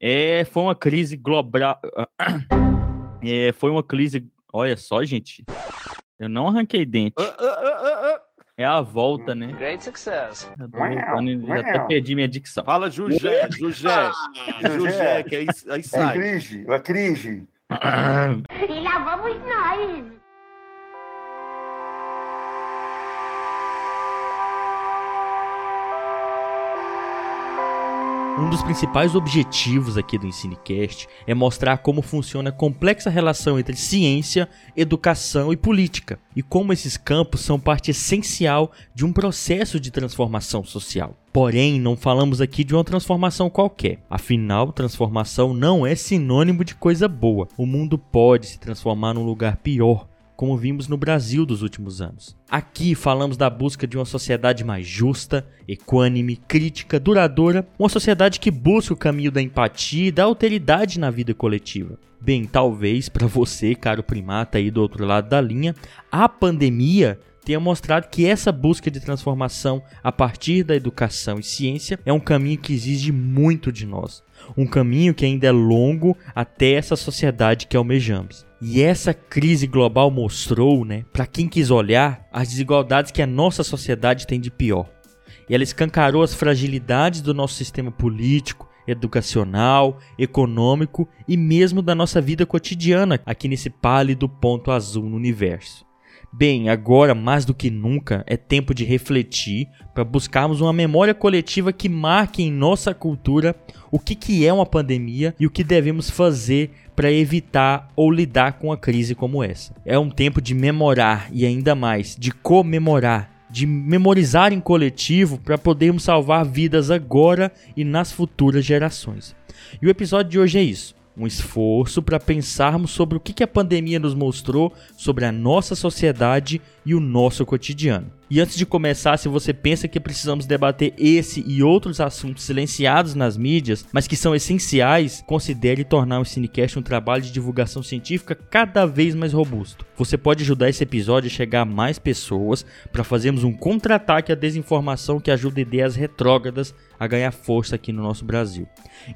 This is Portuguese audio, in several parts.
É, foi uma crise global. É, foi uma crise. Olha só, gente. Eu não arranquei dente. Uh, uh, uh, é a volta, né? Great success. Já, voltando, já até perdi minha dicção. Fala, Jujé, Jujé. Jujé, que aí, aí sai. É cringe, é cringe. e lá vamos nós. Um dos principais objetivos aqui do Ensinecast é mostrar como funciona a complexa relação entre ciência, educação e política, e como esses campos são parte essencial de um processo de transformação social. Porém, não falamos aqui de uma transformação qualquer. Afinal, transformação não é sinônimo de coisa boa. O mundo pode se transformar num lugar pior como vimos no Brasil dos últimos anos. Aqui falamos da busca de uma sociedade mais justa, equânime, crítica, duradoura, uma sociedade que busca o caminho da empatia e da alteridade na vida coletiva. Bem, talvez para você, caro primata aí do outro lado da linha, a pandemia tenha mostrado que essa busca de transformação a partir da educação e ciência é um caminho que exige muito de nós. Um caminho que ainda é longo até essa sociedade que almejamos. E essa crise global mostrou, né, para quem quis olhar, as desigualdades que a nossa sociedade tem de pior. E ela escancarou as fragilidades do nosso sistema político, educacional, econômico e mesmo da nossa vida cotidiana aqui nesse pálido ponto azul no universo. Bem, agora mais do que nunca é tempo de refletir para buscarmos uma memória coletiva que marque em nossa cultura o que, que é uma pandemia e o que devemos fazer para evitar ou lidar com uma crise como essa. É um tempo de memorar e ainda mais de comemorar, de memorizar em coletivo para podermos salvar vidas agora e nas futuras gerações. E o episódio de hoje é isso um esforço para pensarmos sobre o que a pandemia nos mostrou sobre a nossa sociedade e o nosso cotidiano. E antes de começar, se você pensa que precisamos debater esse e outros assuntos silenciados nas mídias, mas que são essenciais, considere tornar o Cinecast um trabalho de divulgação científica cada vez mais robusto. Você pode ajudar esse episódio a chegar a mais pessoas para fazermos um contra-ataque à desinformação que ajuda ideias retrógradas a ganhar força aqui no nosso Brasil.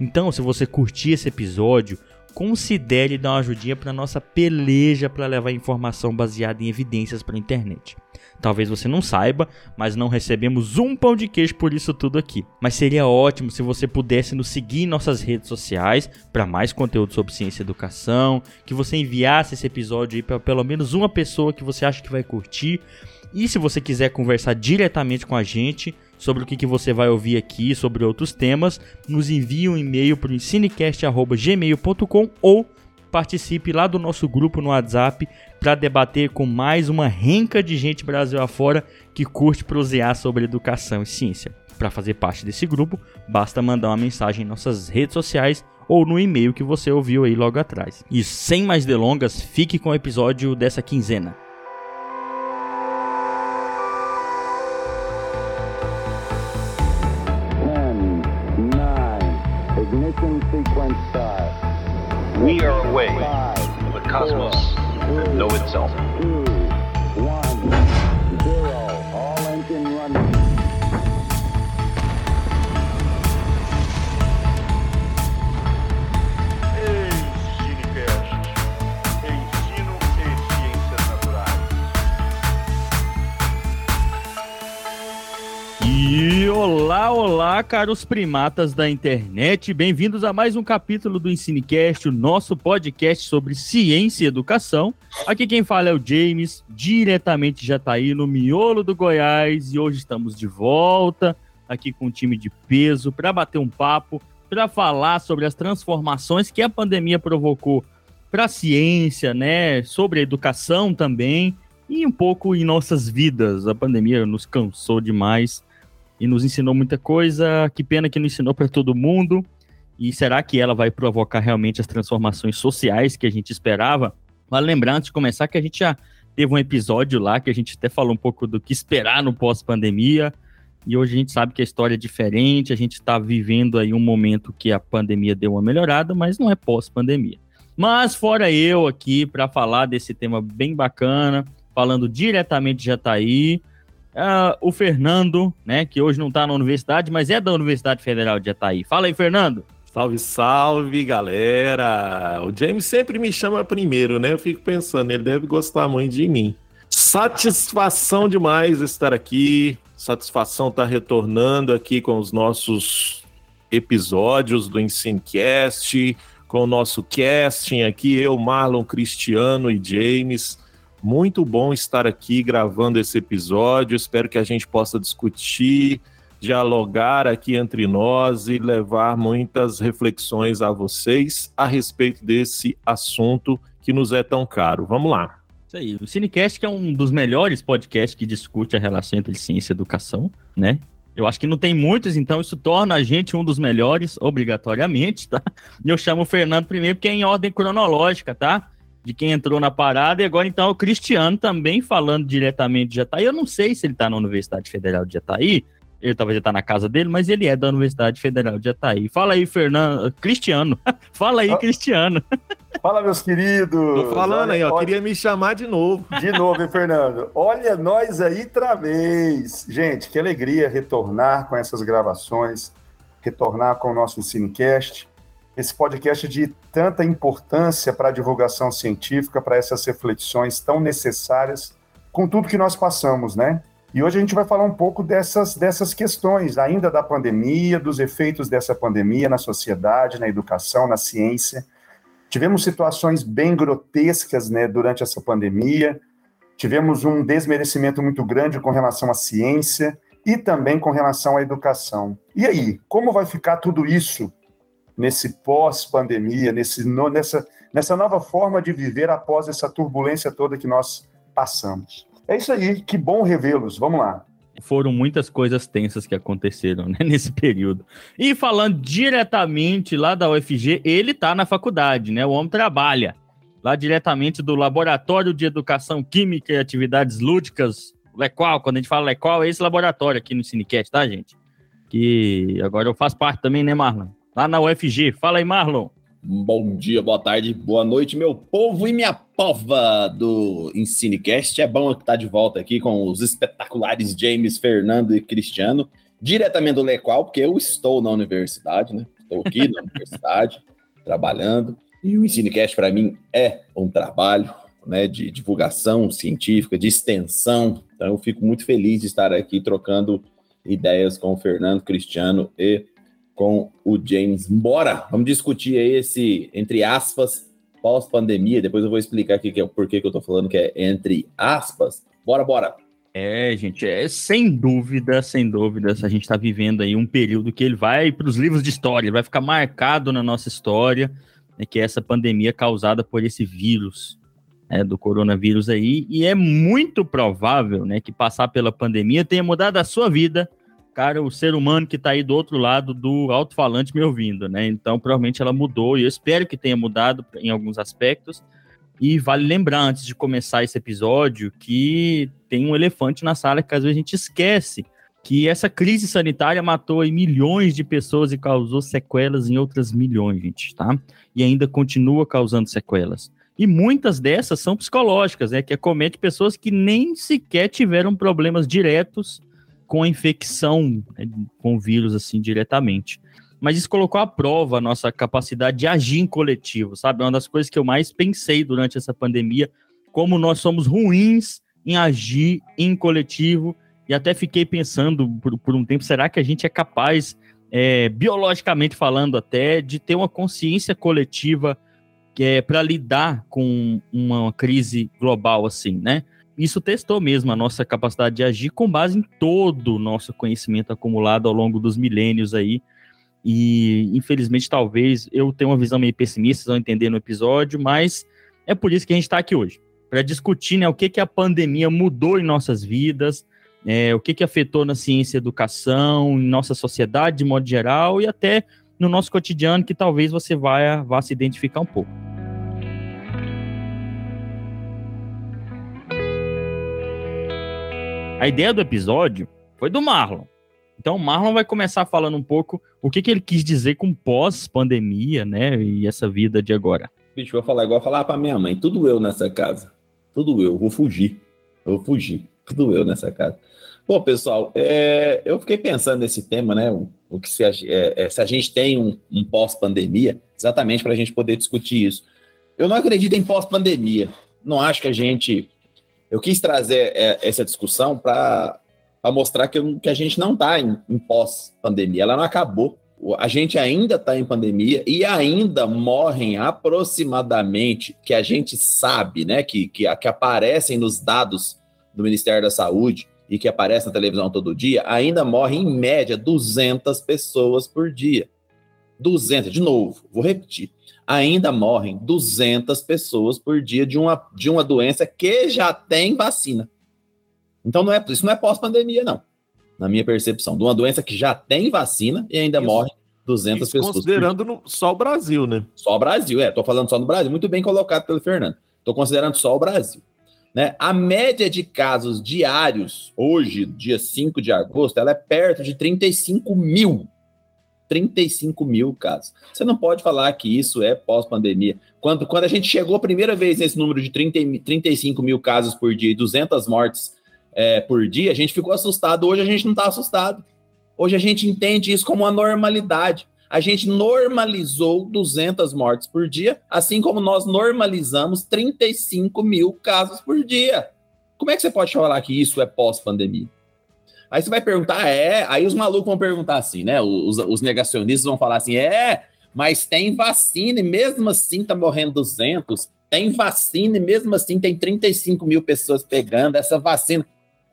Então, se você curtir esse episódio, considere dar uma ajudinha para nossa peleja para levar informação baseada em evidências para a internet. Talvez você não saiba, mas não recebemos um pão de queijo por isso tudo aqui. Mas seria ótimo se você pudesse nos seguir em nossas redes sociais para mais conteúdo sobre ciência e educação, que você enviasse esse episódio aí para pelo menos uma pessoa que você acha que vai curtir. E se você quiser conversar diretamente com a gente sobre o que, que você vai ouvir aqui, sobre outros temas, nos envie um e-mail para o ensinecast.gmail.com ou participe lá do nosso grupo no WhatsApp para debater com mais uma renca de gente Brasil afora que curte prosear sobre educação e ciência. Para fazer parte desse grupo, basta mandar uma mensagem em nossas redes sociais ou no e-mail que você ouviu aí logo atrás. E sem mais delongas, fique com o episódio dessa quinzena. We are away from the cosmos that know itself. Olá, olá, caros primatas da internet. Bem-vindos a mais um capítulo do Ensinecast, o nosso podcast sobre ciência e educação. Aqui quem fala é o James, diretamente já tá aí no miolo do Goiás, e hoje estamos de volta aqui com um time de peso para bater um papo, para falar sobre as transformações que a pandemia provocou para a ciência, né, sobre a educação também e um pouco em nossas vidas. A pandemia nos cansou demais e nos ensinou muita coisa. Que pena que não ensinou para todo mundo. E será que ela vai provocar realmente as transformações sociais que a gente esperava? Vale lembrar, antes de começar, que a gente já teve um episódio lá que a gente até falou um pouco do que esperar no pós-pandemia. E hoje a gente sabe que a história é diferente, a gente está vivendo aí um momento que a pandemia deu uma melhorada, mas não é pós-pandemia. Mas fora eu aqui para falar desse tema bem bacana, falando diretamente de Jataí, Uh, o Fernando, né, que hoje não está na universidade, mas é da Universidade Federal de Jataí. Fala aí, Fernando. Salve, salve, galera! O James sempre me chama primeiro, né? Eu fico pensando, ele deve gostar muito de mim. Satisfação demais estar aqui. Satisfação estar retornando aqui com os nossos episódios do Ensinecast, com o nosso casting aqui, eu, Marlon, Cristiano e James. Muito bom estar aqui gravando esse episódio. Espero que a gente possa discutir, dialogar aqui entre nós e levar muitas reflexões a vocês a respeito desse assunto que nos é tão caro. Vamos lá. Isso aí. O Cinecast é um dos melhores podcasts que discute a relação entre ciência e educação, né? Eu acho que não tem muitos, então isso torna a gente um dos melhores, obrigatoriamente, tá? E eu chamo o Fernando primeiro, porque é em ordem cronológica, tá? De quem entrou na parada, e agora então o Cristiano também falando diretamente de Jataí. Eu não sei se ele tá na Universidade Federal de Jataí, ele talvez já tá na casa dele, mas ele é da Universidade Federal de Jataí. Fala aí, Fernando. Cristiano. Fala aí, Ah. Cristiano. Fala, meus queridos. Tô falando aí, ó. Olha- Queria me chamar de novo. De novo, hein, Fernando? Olha nós aí outra vez. Gente, que alegria retornar com essas gravações, retornar com o nosso Cinecast. Esse podcast de tanta importância para a divulgação científica, para essas reflexões tão necessárias com tudo que nós passamos, né? E hoje a gente vai falar um pouco dessas, dessas questões, ainda da pandemia, dos efeitos dessa pandemia na sociedade, na educação, na ciência. Tivemos situações bem grotescas né, durante essa pandemia, tivemos um desmerecimento muito grande com relação à ciência e também com relação à educação. E aí, como vai ficar tudo isso nesse pós-pandemia, nesse, no- nessa, nessa nova forma de viver após essa turbulência toda que nós passamos? É isso aí, que bom revê-los. Vamos lá. Foram muitas coisas tensas que aconteceram né, nesse período. E falando diretamente lá da UFG, ele tá na faculdade, né? O homem trabalha lá diretamente do Laboratório de Educação Química e Atividades Lúdicas, Lequal. Quando a gente fala Lequal, é esse laboratório aqui no Cinecast, tá, gente? Que agora eu faço parte também, né, Marlon? Lá na UFG. Fala aí, Marlon. Bom dia, boa tarde, boa noite, meu povo e minha pova do Ensinecast. É bom estar de volta aqui com os espetaculares James, Fernando e Cristiano, diretamente do Lequal, porque eu estou na universidade, né? Estou aqui na universidade, trabalhando. E o Ensinecast, para mim, é um trabalho né, de divulgação científica, de extensão. Então, eu fico muito feliz de estar aqui trocando ideias com o Fernando, Cristiano e com o James. Bora, vamos discutir aí esse, entre aspas, pós-pandemia. Depois eu vou explicar aqui que é porquê que eu tô falando que é entre aspas. Bora, bora. É, gente, é sem dúvida, sem dúvida, a gente está vivendo aí um período que ele vai para os livros de história, vai ficar marcado na nossa história, né, que é essa pandemia causada por esse vírus, né, do coronavírus aí, e é muito provável, né, que passar pela pandemia tenha mudado a sua vida, cara, o ser humano que está aí do outro lado do alto-falante me ouvindo, né, então provavelmente ela mudou, e eu espero que tenha mudado em alguns aspectos, e vale lembrar, antes de começar esse episódio, que tem um elefante na sala que às vezes a gente esquece. Que essa crise sanitária matou aí milhões de pessoas e causou sequelas em outras milhões, gente, tá? E ainda continua causando sequelas. E muitas dessas são psicológicas, né? Que acomete pessoas que nem sequer tiveram problemas diretos com a infecção né, com o vírus, assim, diretamente mas isso colocou à prova a nossa capacidade de agir em coletivo, sabe? É uma das coisas que eu mais pensei durante essa pandemia, como nós somos ruins em agir em coletivo, e até fiquei pensando por, por um tempo, será que a gente é capaz, é, biologicamente falando até, de ter uma consciência coletiva que é para lidar com uma crise global assim, né? Isso testou mesmo a nossa capacidade de agir com base em todo o nosso conhecimento acumulado ao longo dos milênios aí, e infelizmente talvez eu tenha uma visão meio pessimista, vocês vão entender no episódio, mas é por isso que a gente está aqui hoje, para discutir né, o que, que a pandemia mudou em nossas vidas, é, o que, que afetou na ciência e educação, em nossa sociedade de modo geral e até no nosso cotidiano que talvez você vá, vá se identificar um pouco. A ideia do episódio foi do Marlon. Então, o Marlon vai começar falando um pouco o que, que ele quis dizer com pós-pandemia, né? E essa vida de agora. Bicho, vou falar igual falar pra minha mãe. Tudo eu nessa casa. Tudo eu. Vou fugir. Vou fugir. Tudo eu nessa casa. Bom, pessoal, é, eu fiquei pensando nesse tema, né? o que se a, é, é, se a gente tem um, um pós-pandemia, exatamente para a gente poder discutir isso. Eu não acredito em pós-pandemia. Não acho que a gente. Eu quis trazer é, essa discussão para mostrar que, que, a gente não está em, em pós-pandemia. Ela não acabou. A gente ainda está em pandemia e ainda morrem aproximadamente, que a gente sabe, né, que, que, que aparecem nos dados do Ministério da Saúde, e que aparece na televisão todo dia, ainda morrem em média 200 pessoas por dia. 200, de novo, vou repetir. Ainda morrem 200 pessoas por dia de uma, de uma doença que já tem vacina. Então não é, isso não é pós-pandemia, não. Na minha percepção, de uma doença que já tem vacina e ainda isso, morre 200 isso pessoas. Considerando no, só o Brasil, né? Só o Brasil, é. Tô falando só no Brasil. Muito bem colocado pelo Fernando. Tô considerando só o Brasil. Né? A média de casos diários, hoje, dia 5 de agosto, ela é perto de 35 mil. 35 mil casos. Você não pode falar que isso é pós-pandemia. Quando, quando a gente chegou a primeira vez nesse número de 30, 35 mil casos por dia e 200 mortes é, por dia, a gente ficou assustado. Hoje a gente não está assustado. Hoje a gente entende isso como uma normalidade a gente normalizou 200 mortes por dia, assim como nós normalizamos 35 mil casos por dia. Como é que você pode falar que isso é pós-pandemia? Aí você vai perguntar, é. Aí os malucos vão perguntar assim, né? Os, os negacionistas vão falar assim, é, mas tem vacina e mesmo assim tá morrendo 200. Tem vacina e mesmo assim tem 35 mil pessoas pegando essa vacina.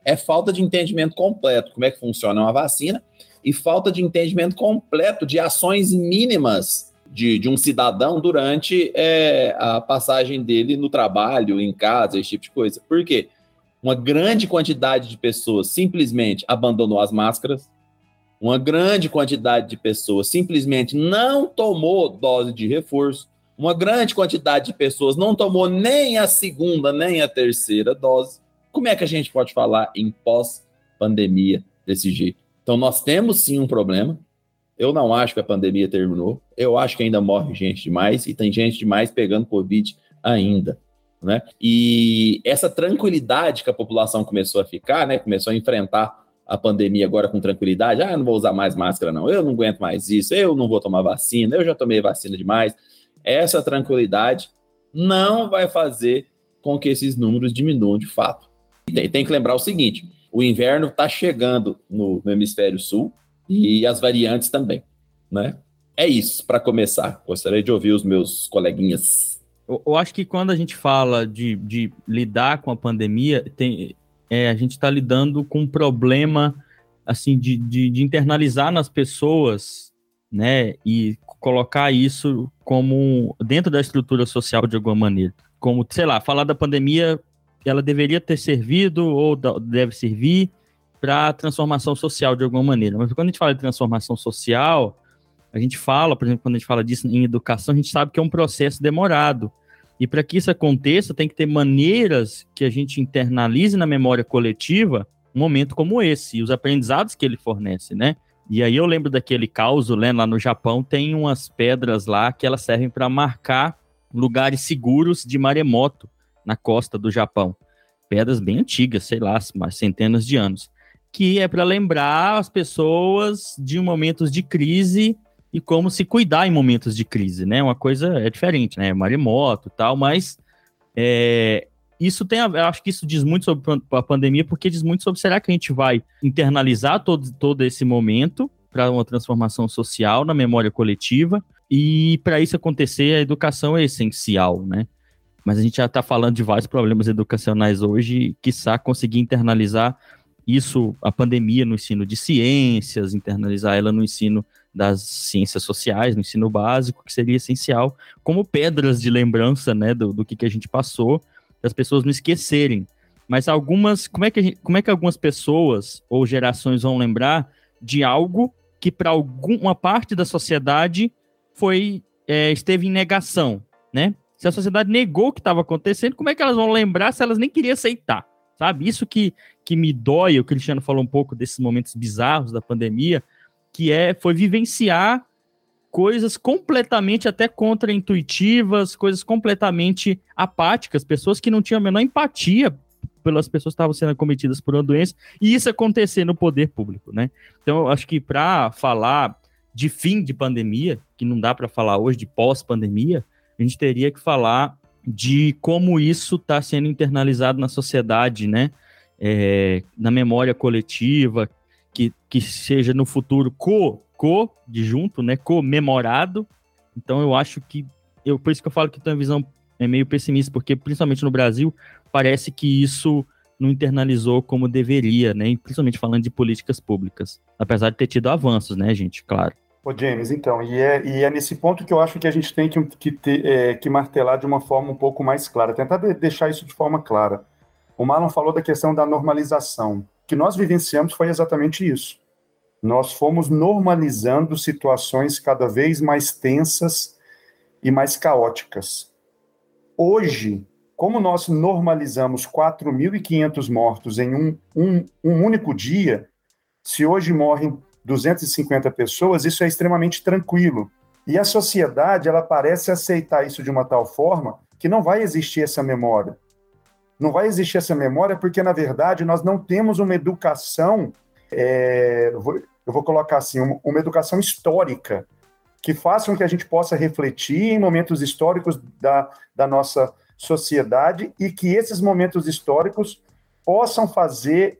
É falta de entendimento completo como é que funciona uma vacina e falta de entendimento completo de ações mínimas de, de um cidadão durante é, a passagem dele no trabalho, em casa, esse tipo de coisa. Por quê? Uma grande quantidade de pessoas simplesmente abandonou as máscaras, uma grande quantidade de pessoas simplesmente não tomou dose de reforço, uma grande quantidade de pessoas não tomou nem a segunda nem a terceira dose. Como é que a gente pode falar em pós-pandemia desse jeito? Então, nós temos sim um problema. Eu não acho que a pandemia terminou. Eu acho que ainda morre gente demais e tem gente demais pegando Covid ainda. Né? E essa tranquilidade que a população começou a ficar, né? Começou a enfrentar a pandemia agora com tranquilidade. Ah, não vou usar mais máscara, não. Eu não aguento mais isso. Eu não vou tomar vacina. Eu já tomei vacina demais. Essa tranquilidade não vai fazer com que esses números diminuam de fato. Tem, tem que lembrar o seguinte: o inverno está chegando no, no, hemisfério sul e as variantes também, né? É isso, para começar. Gostaria de ouvir os meus coleguinhas. Eu, eu acho que quando a gente fala de, de lidar com a pandemia, tem, é, a gente está lidando com um problema assim de, de, de, internalizar nas pessoas, né? E colocar isso como dentro da estrutura social de alguma maneira. Como, sei lá, falar da pandemia ela deveria ter servido ou deve servir para transformação social de alguma maneira. Mas quando a gente fala de transformação social, a gente fala, por exemplo, quando a gente fala disso em educação, a gente sabe que é um processo demorado. E para que isso aconteça, tem que ter maneiras que a gente internalize na memória coletiva um momento como esse e os aprendizados que ele fornece, né? E aí eu lembro daquele caos, né, lá no Japão tem umas pedras lá que elas servem para marcar lugares seguros de maremoto na costa do Japão. Pedras bem antigas, sei lá, centenas de anos. Que é para lembrar as pessoas de momentos de crise e como se cuidar em momentos de crise, né? Uma coisa é diferente, né? Maremoto e tal, mas é, isso tem a, acho que isso diz muito sobre a pandemia, porque diz muito sobre será que a gente vai internalizar todo, todo esse momento para uma transformação social na memória coletiva e para isso acontecer a educação é essencial, né? mas a gente já está falando de vários problemas educacionais hoje, quiçá conseguir internalizar isso, a pandemia no ensino de ciências, internalizar ela no ensino das ciências sociais, no ensino básico, que seria essencial, como pedras de lembrança, né, do, do que, que a gente passou, das pessoas não esquecerem. Mas algumas, como é que, gente, como é que algumas pessoas ou gerações vão lembrar de algo que para alguma parte da sociedade foi é, esteve em negação, né? Se a sociedade negou o que estava acontecendo, como é que elas vão lembrar se elas nem queriam aceitar? Sabe? Isso que, que me dói, o Cristiano falou um pouco desses momentos bizarros da pandemia, que é foi vivenciar coisas completamente até contraintuitivas, coisas completamente apáticas, pessoas que não tinham a menor empatia pelas pessoas que estavam sendo acometidas por uma doença, e isso acontecer no poder público, né? Então, eu acho que para falar de fim de pandemia, que não dá para falar hoje de pós-pandemia, a gente teria que falar de como isso está sendo internalizado na sociedade, né? É, na memória coletiva, que, que seja no futuro co, co, de junto, né? Comemorado. Então eu acho que, eu, por isso que eu falo que tem uma visão é meio pessimista, porque principalmente no Brasil, parece que isso não internalizou como deveria, né? Principalmente falando de políticas públicas. Apesar de ter tido avanços, né, gente? Claro. Ô, James, então, e é, e é nesse ponto que eu acho que a gente tem que, que, ter, é, que martelar de uma forma um pouco mais clara, tentar de, deixar isso de forma clara. O Marlon falou da questão da normalização. Que nós vivenciamos foi exatamente isso. Nós fomos normalizando situações cada vez mais tensas e mais caóticas. Hoje, como nós normalizamos 4.500 mortos em um, um, um único dia, se hoje morrem 250 pessoas, isso é extremamente tranquilo. E a sociedade, ela parece aceitar isso de uma tal forma que não vai existir essa memória. Não vai existir essa memória porque, na verdade, nós não temos uma educação, é, eu vou colocar assim, uma educação histórica que faça com que a gente possa refletir em momentos históricos da, da nossa sociedade e que esses momentos históricos possam fazer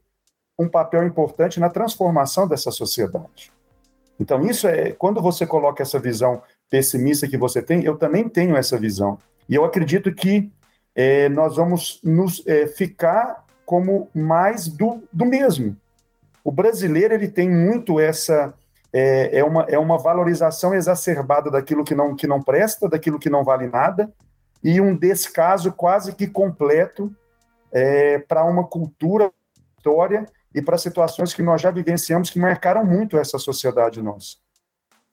um papel importante na transformação dessa sociedade. Então, isso é quando você coloca essa visão pessimista que você tem, eu também tenho essa visão. E eu acredito que é, nós vamos nos é, ficar como mais do, do mesmo. O brasileiro ele tem muito essa é, é, uma, é uma valorização exacerbada daquilo que não, que não presta, daquilo que não vale nada, e um descaso quase que completo é, para uma cultura, história e para situações que nós já vivenciamos que marcaram muito essa sociedade nossa.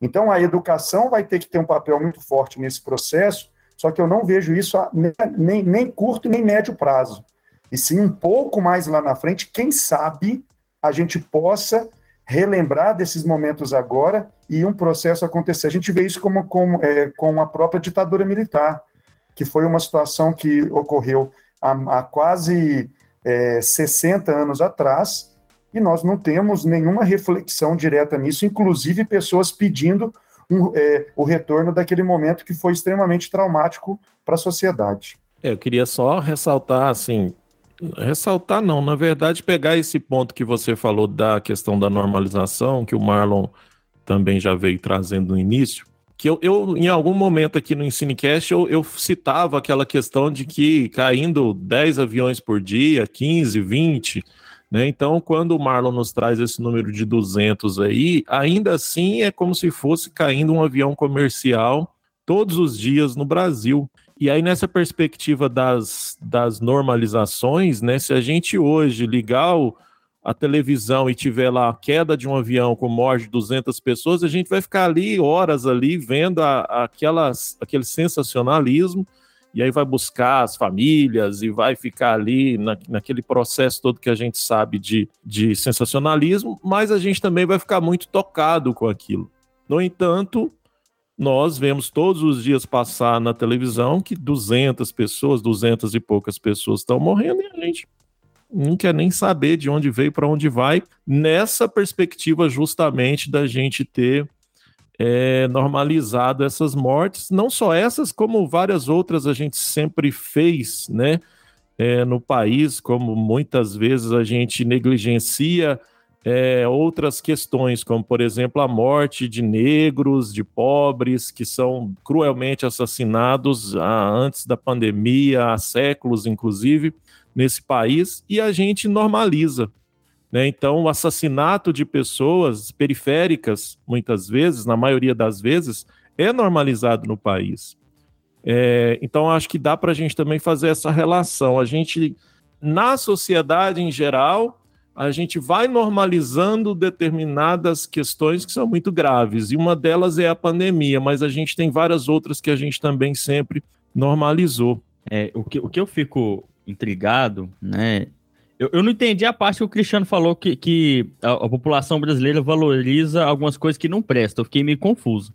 Então, a educação vai ter que ter um papel muito forte nesse processo, só que eu não vejo isso a, nem, nem curto nem médio prazo. E sim um pouco mais lá na frente, quem sabe a gente possa relembrar desses momentos agora e um processo acontecer. A gente vê isso como, como é, com a própria ditadura militar que foi uma situação que ocorreu há, há quase é, 60 anos atrás, e nós não temos nenhuma reflexão direta nisso, inclusive pessoas pedindo um, é, o retorno daquele momento que foi extremamente traumático para a sociedade. É, eu queria só ressaltar, assim, ressaltar não, na verdade, pegar esse ponto que você falou da questão da normalização, que o Marlon também já veio trazendo no início, que eu, eu, em algum momento aqui no Ensinecast, eu, eu citava aquela questão de que caindo 10 aviões por dia, 15, 20, né? Então, quando o Marlon nos traz esse número de 200 aí, ainda assim é como se fosse caindo um avião comercial todos os dias no Brasil. E aí, nessa perspectiva das, das normalizações, né? Se a gente hoje ligar o, a televisão e tiver lá a queda de um avião com morte de 200 pessoas, a gente vai ficar ali horas ali vendo a, aquelas, aquele sensacionalismo e aí vai buscar as famílias e vai ficar ali na, naquele processo todo que a gente sabe de, de sensacionalismo, mas a gente também vai ficar muito tocado com aquilo. No entanto, nós vemos todos os dias passar na televisão que 200 pessoas, 200 e poucas pessoas estão morrendo e a gente não quer nem saber de onde veio, para onde vai, nessa perspectiva justamente da gente ter é, normalizado essas mortes, não só essas, como várias outras a gente sempre fez, né? É, no país, como muitas vezes a gente negligencia é, outras questões, como por exemplo a morte de negros, de pobres, que são cruelmente assassinados antes da pandemia, há séculos inclusive nesse país e a gente normaliza. Né? Então, o assassinato de pessoas periféricas, muitas vezes, na maioria das vezes, é normalizado no país. É, então, acho que dá para a gente também fazer essa relação. A gente, na sociedade em geral, a gente vai normalizando determinadas questões que são muito graves, e uma delas é a pandemia, mas a gente tem várias outras que a gente também sempre normalizou. É, o, que, o que eu fico intrigado, né? Eu, eu não entendi a parte que o Cristiano falou que, que a, a, população brasileira valoriza algumas coisas que não prestam. Eu fiquei meio confuso.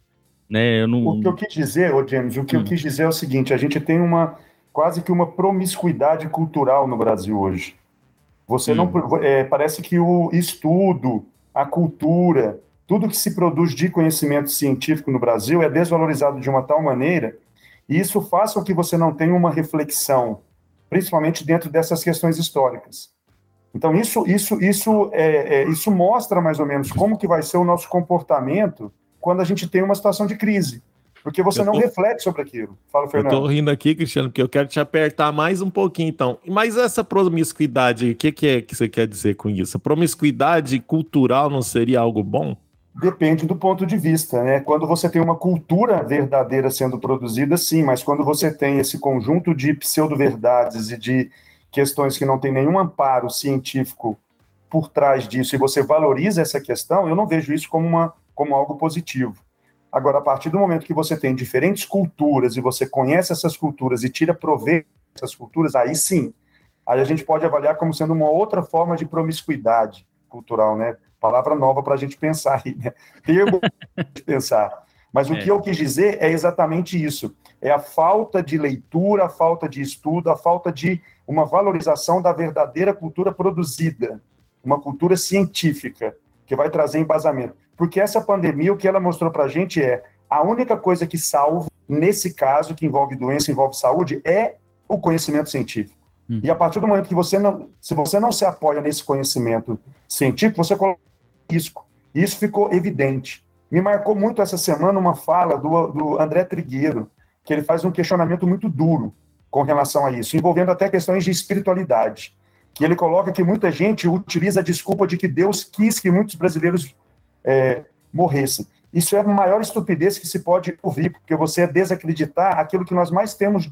Né? Eu não... O que eu quis dizer, ô James, o que hum. eu quis dizer é o seguinte: a gente tem uma quase que uma promiscuidade cultural no Brasil hoje. Você não é, parece que o estudo, a cultura, tudo que se produz de conhecimento científico no Brasil é desvalorizado de uma tal maneira, e isso faz com que você não tenha uma reflexão, principalmente dentro dessas questões históricas. Então isso isso isso é, é, isso mostra mais ou menos como que vai ser o nosso comportamento quando a gente tem uma situação de crise. Porque você tô, não reflete sobre aquilo. Fala, Fernando. Eu tô rindo aqui, Cristiano, porque eu quero te apertar mais um pouquinho, então. Mas essa promiscuidade, o que, que é que você quer dizer com isso? A promiscuidade cultural não seria algo bom? Depende do ponto de vista, né? Quando você tem uma cultura verdadeira sendo produzida, sim, mas quando você tem esse conjunto de pseudo-verdades e de questões que não tem nenhum amparo científico por trás disso e você valoriza essa questão, eu não vejo isso como, uma, como algo positivo. Agora, a partir do momento que você tem diferentes culturas e você conhece essas culturas e tira proveito dessas culturas, aí sim, aí a gente pode avaliar como sendo uma outra forma de promiscuidade cultural, né? Palavra nova para a gente pensar aí, né? Termo de pensar. Mas o é. que eu quis dizer é exatamente isso: é a falta de leitura, a falta de estudo, a falta de uma valorização da verdadeira cultura produzida, uma cultura científica, que vai trazer embasamento. Porque essa pandemia, o que ela mostrou para a gente é a única coisa que salva, nesse caso, que envolve doença, envolve saúde, é o conhecimento científico. Hum. E a partir do momento que você não, se você não se apoia nesse conhecimento científico, você coloca risco. Isso ficou evidente. Me marcou muito essa semana uma fala do, do André Trigueiro, que ele faz um questionamento muito duro com relação a isso, envolvendo até questões de espiritualidade. Que ele coloca que muita gente utiliza a desculpa de que Deus quis que muitos brasileiros é, morressem. Isso é a maior estupidez que se pode ouvir, porque você é desacreditar aquilo que nós mais temos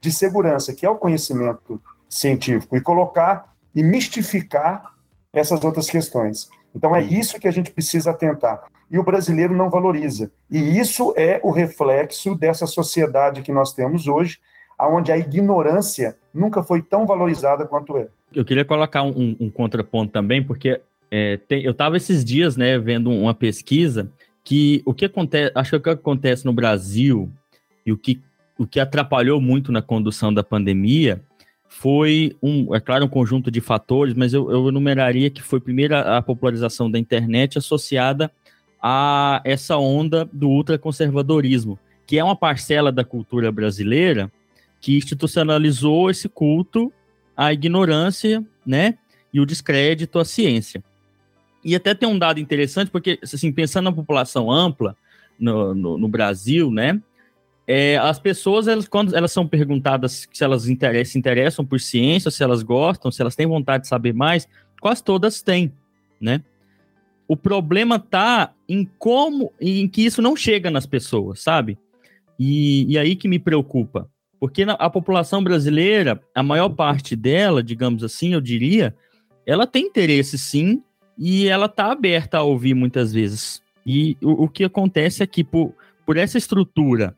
de segurança, que é o conhecimento científico, e colocar e mistificar essas outras questões. Então é isso que a gente precisa atentar. E o brasileiro não valoriza. E isso é o reflexo dessa sociedade que nós temos hoje, onde a ignorância nunca foi tão valorizada quanto é. Eu queria colocar um, um contraponto também, porque é, tem, eu estava esses dias, né, vendo uma pesquisa que o que acontece, acho que o que acontece no Brasil e o que, o que atrapalhou muito na condução da pandemia foi um, é claro, um conjunto de fatores, mas eu, eu enumeraria que foi primeiro a, popularização da internet associada a essa onda do ultraconservadorismo, que é uma parcela da cultura brasileira que institucionalizou esse culto à ignorância, né, e o descrédito à ciência. E até tem um dado interessante, porque, assim, pensando na população ampla no, no, no Brasil, né? É, as pessoas, elas, quando elas são perguntadas se elas se interessam por ciência, se elas gostam, se elas têm vontade de saber mais, quase todas têm, né? O problema tá em como, em que isso não chega nas pessoas, sabe? E, e aí que me preocupa. Porque na, a população brasileira, a maior parte dela, digamos assim, eu diria, ela tem interesse sim e ela está aberta a ouvir muitas vezes. E o, o que acontece é que, por, por essa estrutura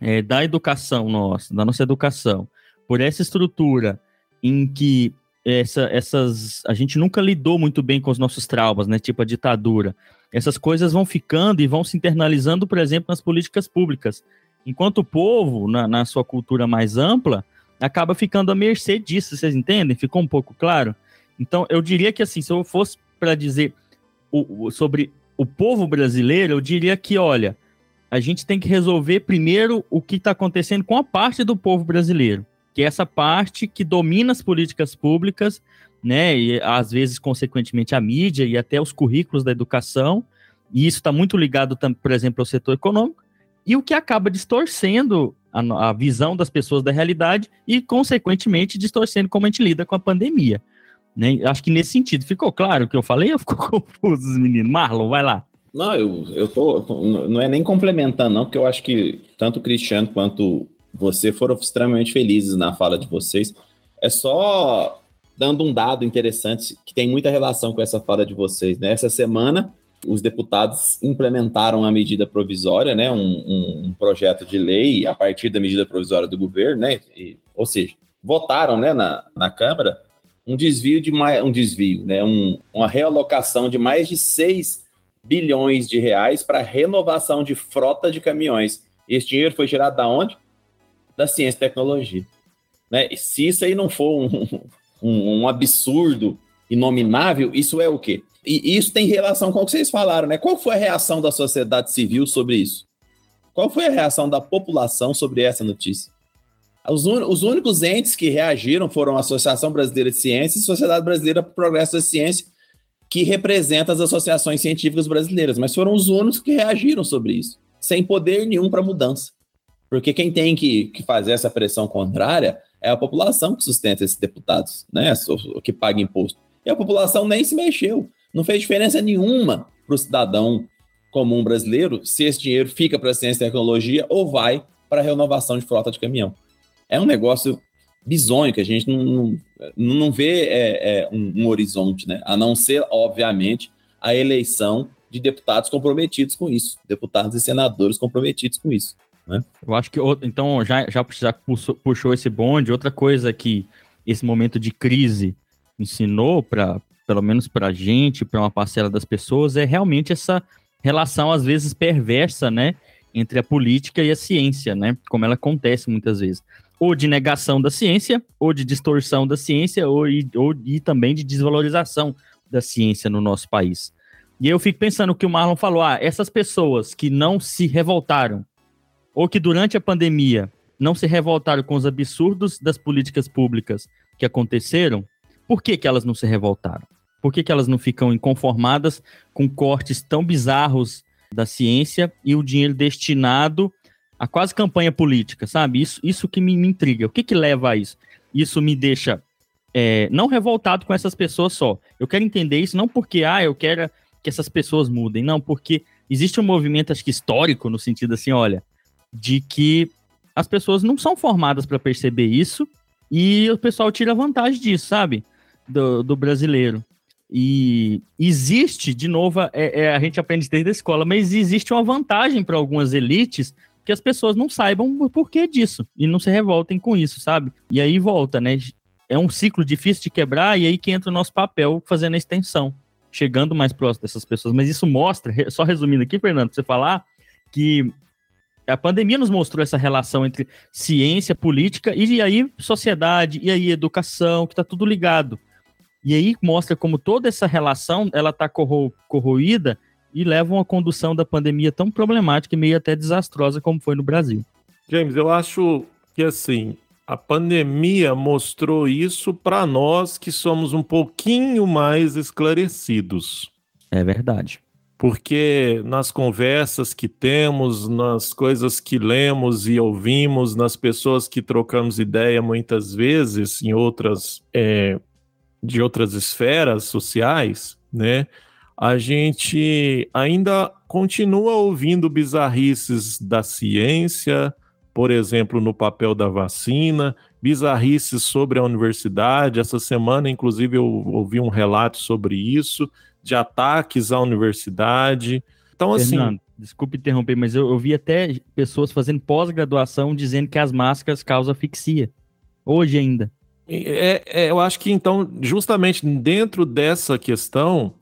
é, da educação nossa, da nossa educação, por essa estrutura em que essa, essas a gente nunca lidou muito bem com os nossos traumas, né? Tipo a ditadura. Essas coisas vão ficando e vão se internalizando, por exemplo, nas políticas públicas. Enquanto o povo, na, na sua cultura mais ampla, acaba ficando à mercê disso, vocês entendem? Ficou um pouco claro? Então, eu diria que, assim, se eu fosse para dizer o, o, sobre o povo brasileiro, eu diria que, olha, a gente tem que resolver primeiro o que está acontecendo com a parte do povo brasileiro, que é essa parte que domina as políticas públicas, né, e às vezes, consequentemente, a mídia e até os currículos da educação, e isso está muito ligado, por exemplo, ao setor econômico, e o que acaba distorcendo a, a visão das pessoas da realidade e, consequentemente, distorcendo como a gente lida com a pandemia. Né? Acho que nesse sentido, ficou claro o que eu falei ou ficou confuso, meninos? Marlon, vai lá. Não, eu, eu tô. Não é nem complementando, não, porque eu acho que tanto o Cristiano quanto você foram extremamente felizes na fala de vocês. É só dando um dado interessante que tem muita relação com essa fala de vocês. Né? Essa semana, os deputados implementaram a medida provisória, né? Um, um, um projeto de lei a partir da medida provisória do governo, né? E, ou seja, votaram né, na, na Câmara um desvio de mais, um desvio, né, um, uma realocação de mais de 6 bilhões de reais para renovação de frota de caminhões. Esse dinheiro foi tirado da onde? Da ciência e tecnologia. Né? E se isso aí não for um, um, um absurdo inominável, isso é o quê? E isso tem relação com o que vocês falaram, né? Qual foi a reação da sociedade civil sobre isso? Qual foi a reação da população sobre essa notícia? Os, un... os únicos entes que reagiram foram a Associação Brasileira de Ciências e Sociedade Brasileira para o Progresso da Ciência, que representa as associações científicas brasileiras, mas foram os únicos que reagiram sobre isso, sem poder nenhum para mudança. Porque quem tem que, que fazer essa pressão contrária é a população que sustenta esses deputados, né? Que paga imposto. E a população nem se mexeu. Não fez diferença nenhuma para o cidadão comum brasileiro se esse dinheiro fica para ciência e tecnologia ou vai para a renovação de frota de caminhão. É um negócio bizonho que a gente não, não, não vê é, é, um, um horizonte, né? A não ser, obviamente, a eleição de deputados comprometidos com isso, deputados e senadores comprometidos com isso. Né? Eu acho que, então, já, já, puxou, puxou esse bonde. Outra coisa que esse momento de crise ensinou, para pelo menos para a gente, para uma parcela das pessoas, é realmente essa relação, às vezes, perversa, né? Entre a política e a ciência, né? Como ela acontece muitas vezes. Ou de negação da ciência, ou de distorção da ciência, ou, ou e também de desvalorização da ciência no nosso país. E eu fico pensando que o Marlon falou: ah, essas pessoas que não se revoltaram, ou que durante a pandemia não se revoltaram com os absurdos das políticas públicas que aconteceram, por que, que elas não se revoltaram? Por que, que elas não ficam inconformadas com cortes tão bizarros da ciência e o dinheiro destinado a quase campanha política, sabe? Isso, isso que me, me intriga. O que, que leva a isso? Isso me deixa é, não revoltado com essas pessoas só. Eu quero entender isso não porque, ah, eu quero que essas pessoas mudem, não, porque existe um movimento, acho que histórico, no sentido assim, olha, de que as pessoas não são formadas para perceber isso e o pessoal tira vantagem disso, sabe? Do, do brasileiro. E existe, de novo, é, é, a gente aprende desde a escola, mas existe uma vantagem para algumas elites que as pessoas não saibam o porquê disso e não se revoltem com isso, sabe? E aí volta, né? É um ciclo difícil de quebrar e aí que entra o nosso papel fazendo a extensão, chegando mais próximo dessas pessoas. Mas isso mostra, só resumindo aqui, Fernando, você falar, que a pandemia nos mostrou essa relação entre ciência, política e aí sociedade, e aí educação, que está tudo ligado. E aí mostra como toda essa relação ela está corro corroída e leva a condução da pandemia tão problemática e meio até desastrosa como foi no Brasil. James, eu acho que assim, a pandemia mostrou isso para nós que somos um pouquinho mais esclarecidos. É verdade. Porque nas conversas que temos, nas coisas que lemos e ouvimos, nas pessoas que trocamos ideia muitas vezes em outras é, de outras esferas sociais, né? A gente ainda continua ouvindo bizarrices da ciência, por exemplo, no papel da vacina, bizarrices sobre a universidade. Essa semana, inclusive, eu ouvi um relato sobre isso, de ataques à universidade. Então, assim. Fernando, desculpe interromper, mas eu, eu vi até pessoas fazendo pós-graduação dizendo que as máscaras causam asfixia. Hoje ainda. É, é, eu acho que então, justamente dentro dessa questão,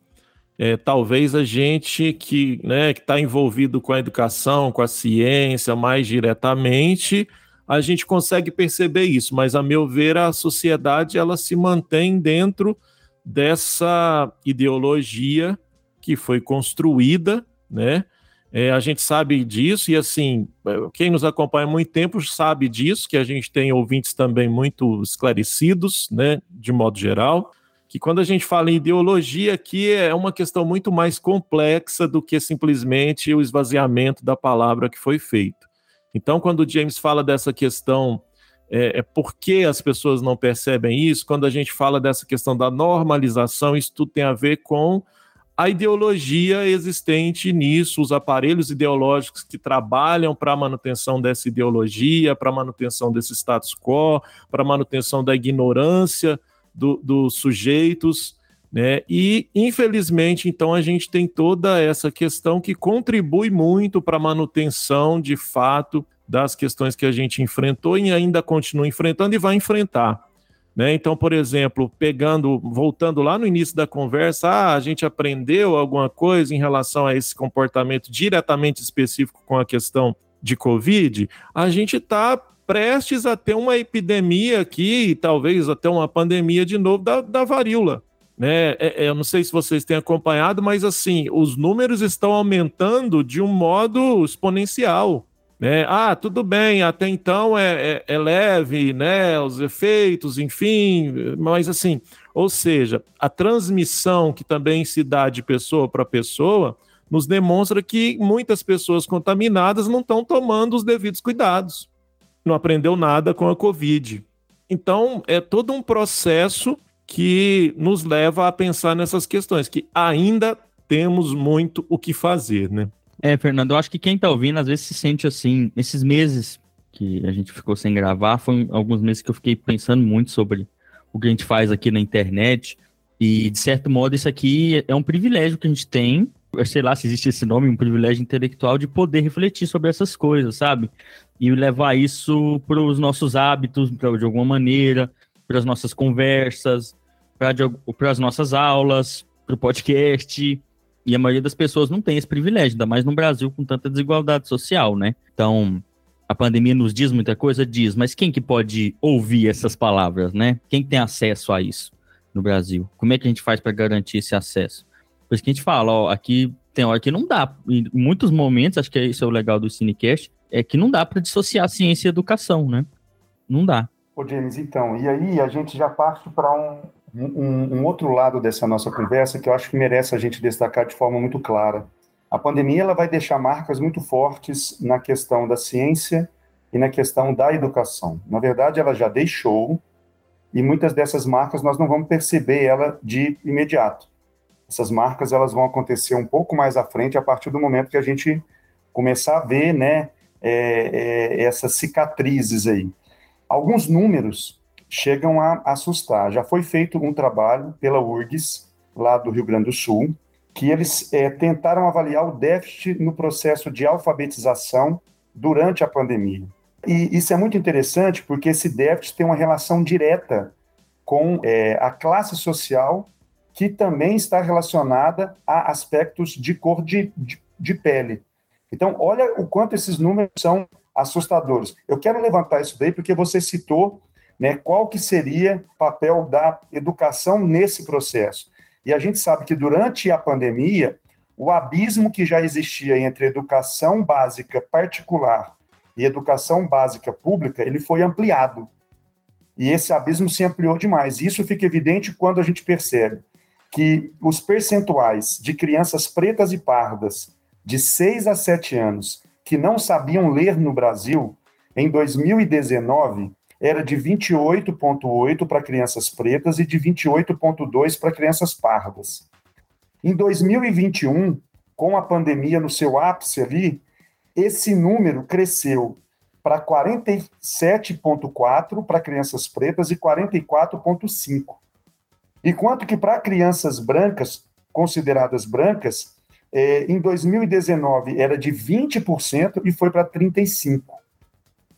é, talvez a gente que né, está envolvido com a educação, com a ciência mais diretamente, a gente consegue perceber isso, mas a meu ver a sociedade ela se mantém dentro dessa ideologia que foi construída, né? É, a gente sabe disso, e assim, quem nos acompanha há muito tempo sabe disso, que a gente tem ouvintes também muito esclarecidos, né, de modo geral, que quando a gente fala em ideologia aqui é uma questão muito mais complexa do que simplesmente o esvaziamento da palavra que foi feito. Então, quando o James fala dessa questão, é, é por que as pessoas não percebem isso, quando a gente fala dessa questão da normalização, isso tudo tem a ver com a ideologia existente nisso, os aparelhos ideológicos que trabalham para a manutenção dessa ideologia, para a manutenção desse status quo, para a manutenção da ignorância do, dos sujeitos, né? E, infelizmente, então, a gente tem toda essa questão que contribui muito para a manutenção, de fato, das questões que a gente enfrentou e ainda continua enfrentando e vai enfrentar. Né? Então, por exemplo, pegando, voltando lá no início da conversa, ah, a gente aprendeu alguma coisa em relação a esse comportamento diretamente específico com a questão de Covid, a gente está prestes a ter uma epidemia aqui, talvez até uma pandemia de novo da, da varíola. Né? É, é, eu não sei se vocês têm acompanhado, mas assim, os números estão aumentando de um modo exponencial. Né? Ah, tudo bem, até então é, é, é leve, né? Os efeitos, enfim, mas assim, ou seja, a transmissão que também se dá de pessoa para pessoa nos demonstra que muitas pessoas contaminadas não estão tomando os devidos cuidados. Não aprendeu nada com a Covid. Então, é todo um processo que nos leva a pensar nessas questões, que ainda temos muito o que fazer, né? É, Fernando, eu acho que quem tá ouvindo às vezes se sente assim, esses meses que a gente ficou sem gravar, foi alguns meses que eu fiquei pensando muito sobre o que a gente faz aqui na internet, e de certo modo isso aqui é um privilégio que a gente tem, sei lá se existe esse nome, um privilégio intelectual de poder refletir sobre essas coisas, sabe? E levar isso para os nossos hábitos, pra, de alguma maneira, para as nossas conversas, para as nossas aulas, para o podcast. E a maioria das pessoas não tem esse privilégio, ainda mais no Brasil com tanta desigualdade social, né? Então, a pandemia nos diz muita coisa? Diz, mas quem que pode ouvir essas palavras, né? Quem tem acesso a isso no Brasil? Como é que a gente faz para garantir esse acesso? Por isso que a gente fala, ó, aqui tem hora que não dá. Em muitos momentos, acho que isso é o legal do Cinecast, é que não dá para dissociar ciência e educação, né? Não dá. Ô, James, então, e aí a gente já parte para um, um, um, outro lado dessa nossa conversa que eu acho que merece a gente destacar de forma muito clara. A pandemia ela vai deixar marcas muito fortes na questão da ciência e na questão da educação. Na verdade, ela já deixou e muitas dessas marcas nós não vamos perceber ela de imediato. Essas marcas elas vão acontecer um pouco mais à frente a partir do momento que a gente começar a ver, né, é, é, essas cicatrizes aí. Alguns números chegam a assustar. Já foi feito um trabalho pela URGS, lá do Rio Grande do Sul, que eles é, tentaram avaliar o déficit no processo de alfabetização durante a pandemia. E isso é muito interessante porque esse déficit tem uma relação direta com é, a classe social, que também está relacionada a aspectos de cor de, de, de pele. Então, olha o quanto esses números são assustadores. Eu quero levantar isso daí porque você citou né, qual que seria o papel da educação nesse processo. E a gente sabe que durante a pandemia, o abismo que já existia entre educação básica particular e educação básica pública, ele foi ampliado. E esse abismo se ampliou demais. Isso fica evidente quando a gente percebe que os percentuais de crianças pretas e pardas de 6 a 7 anos que não sabiam ler no Brasil, em 2019, era de 28,8 para crianças pretas e de 28,2 para crianças pardas. Em 2021, com a pandemia no seu ápice ali, esse número cresceu para 47,4 para crianças pretas e 44,5. Enquanto que para crianças brancas, consideradas brancas, é, em 2019 era de 20% e foi para 35%.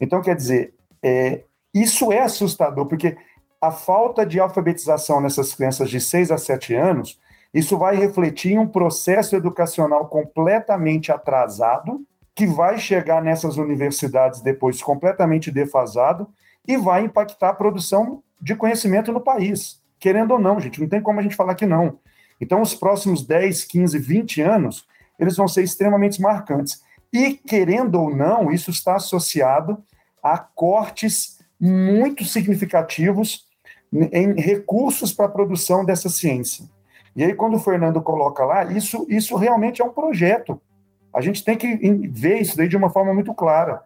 Então, quer dizer, é, isso é assustador, porque a falta de alfabetização nessas crianças de 6 a 7 anos, isso vai refletir em um processo educacional completamente atrasado, que vai chegar nessas universidades depois completamente defasado e vai impactar a produção de conhecimento no país. Querendo ou não, gente, não tem como a gente falar que não. Então, os próximos 10, 15, 20 anos, eles vão ser extremamente marcantes. E, querendo ou não, isso está associado a cortes muito significativos em recursos para a produção dessa ciência. E aí, quando o Fernando coloca lá, isso, isso realmente é um projeto. A gente tem que ver isso daí de uma forma muito clara.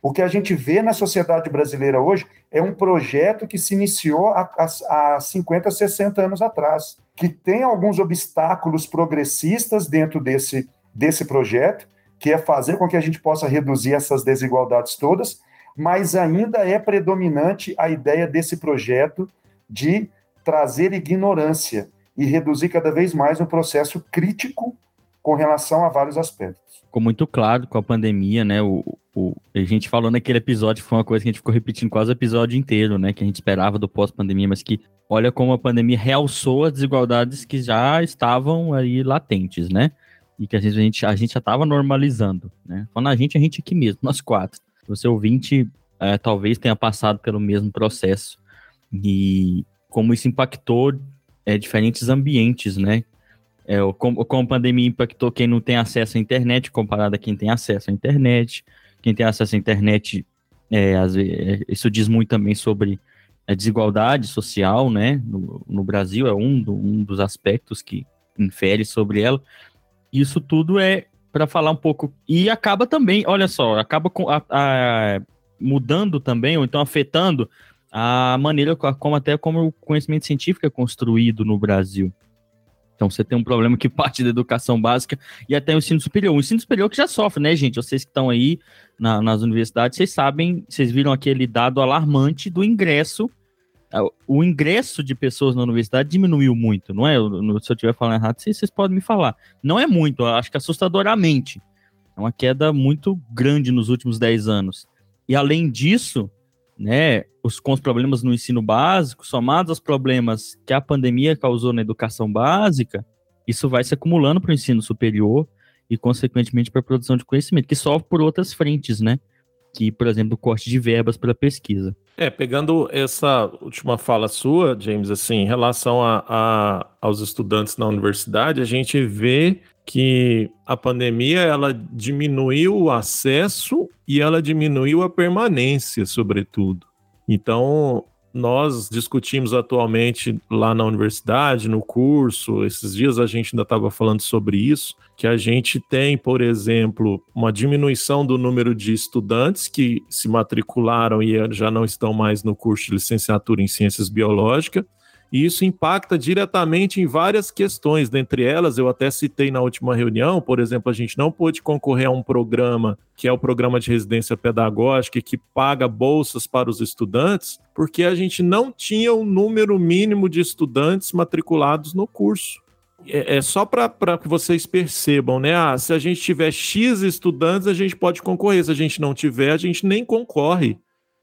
O que a gente vê na sociedade brasileira hoje é um projeto que se iniciou há, há 50, 60 anos atrás, que tem alguns obstáculos progressistas dentro desse, desse projeto, que é fazer com que a gente possa reduzir essas desigualdades todas, mas ainda é predominante a ideia desse projeto de trazer ignorância e reduzir cada vez mais um processo crítico com relação a vários aspectos. Ficou muito claro com a pandemia, né? O, o, a gente falou naquele episódio, foi uma coisa que a gente ficou repetindo quase o episódio inteiro, né? Que a gente esperava do pós-pandemia, mas que olha como a pandemia realçou as desigualdades que já estavam aí latentes, né? E que a gente, a gente já estava normalizando, né? Falando a gente, a gente aqui mesmo, nós quatro você ouvinte é, talvez tenha passado pelo mesmo processo. E como isso impactou é, diferentes ambientes, né? É, como, como a pandemia impactou quem não tem acesso à internet comparado a quem tem acesso à internet. Quem tem acesso à internet, é, vezes, isso diz muito também sobre a desigualdade social, né? No, no Brasil é um, do, um dos aspectos que infere sobre ela. Isso tudo é para falar um pouco. E acaba também, olha só, acaba com, a, a, mudando também, ou então afetando a maneira como até como o conhecimento científico é construído no Brasil. Então você tem um problema que parte da educação básica e até o ensino superior. O ensino superior que já sofre, né, gente? Vocês que estão aí na, nas universidades, vocês sabem, vocês viram aquele dado alarmante do ingresso. Ah, o ingresso de pessoas na universidade diminuiu muito, não é? Se eu estiver falando errado, vocês, vocês podem me falar. Não é muito, acho que assustadoramente. É uma queda muito grande nos últimos 10 anos. E além disso, né, os, com os problemas no ensino básico, somados aos problemas que a pandemia causou na educação básica, isso vai se acumulando para o ensino superior e, consequentemente, para a produção de conhecimento, que sofre por outras frentes, né? Que, por exemplo, o corte de verbas para pesquisa. É, pegando essa última fala sua, James, assim, em relação a, a, aos estudantes na universidade, a gente vê que a pandemia ela diminuiu o acesso e ela diminuiu a permanência, sobretudo. Então, nós discutimos atualmente lá na universidade, no curso, esses dias a gente ainda estava falando sobre isso, que a gente tem, por exemplo, uma diminuição do número de estudantes que se matricularam e já não estão mais no curso de licenciatura em ciências biológicas, e isso impacta diretamente em várias questões, dentre elas, eu até citei na última reunião, por exemplo, a gente não pôde concorrer a um programa que é o programa de residência pedagógica que paga bolsas para os estudantes, porque a gente não tinha o um número mínimo de estudantes matriculados no curso. É, é só para que vocês percebam, né? Ah, se a gente tiver X estudantes, a gente pode concorrer. Se a gente não tiver, a gente nem concorre.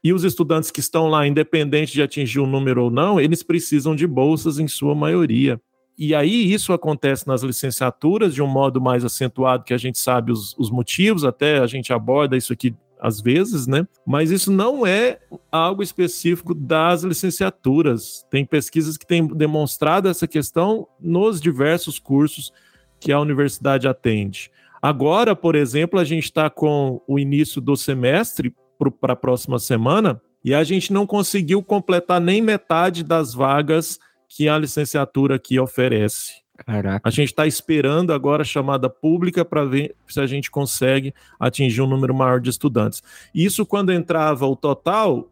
E os estudantes que estão lá, independente de atingir um número ou não, eles precisam de bolsas em sua maioria. E aí isso acontece nas licenciaturas de um modo mais acentuado, que a gente sabe os, os motivos, até a gente aborda isso aqui às vezes, né? Mas isso não é algo específico das licenciaturas. Tem pesquisas que têm demonstrado essa questão nos diversos cursos que a universidade atende. Agora, por exemplo, a gente está com o início do semestre para a próxima semana e a gente não conseguiu completar nem metade das vagas que a licenciatura aqui oferece. Caraca. A gente está esperando agora a chamada pública para ver se a gente consegue atingir um número maior de estudantes. Isso quando entrava o total,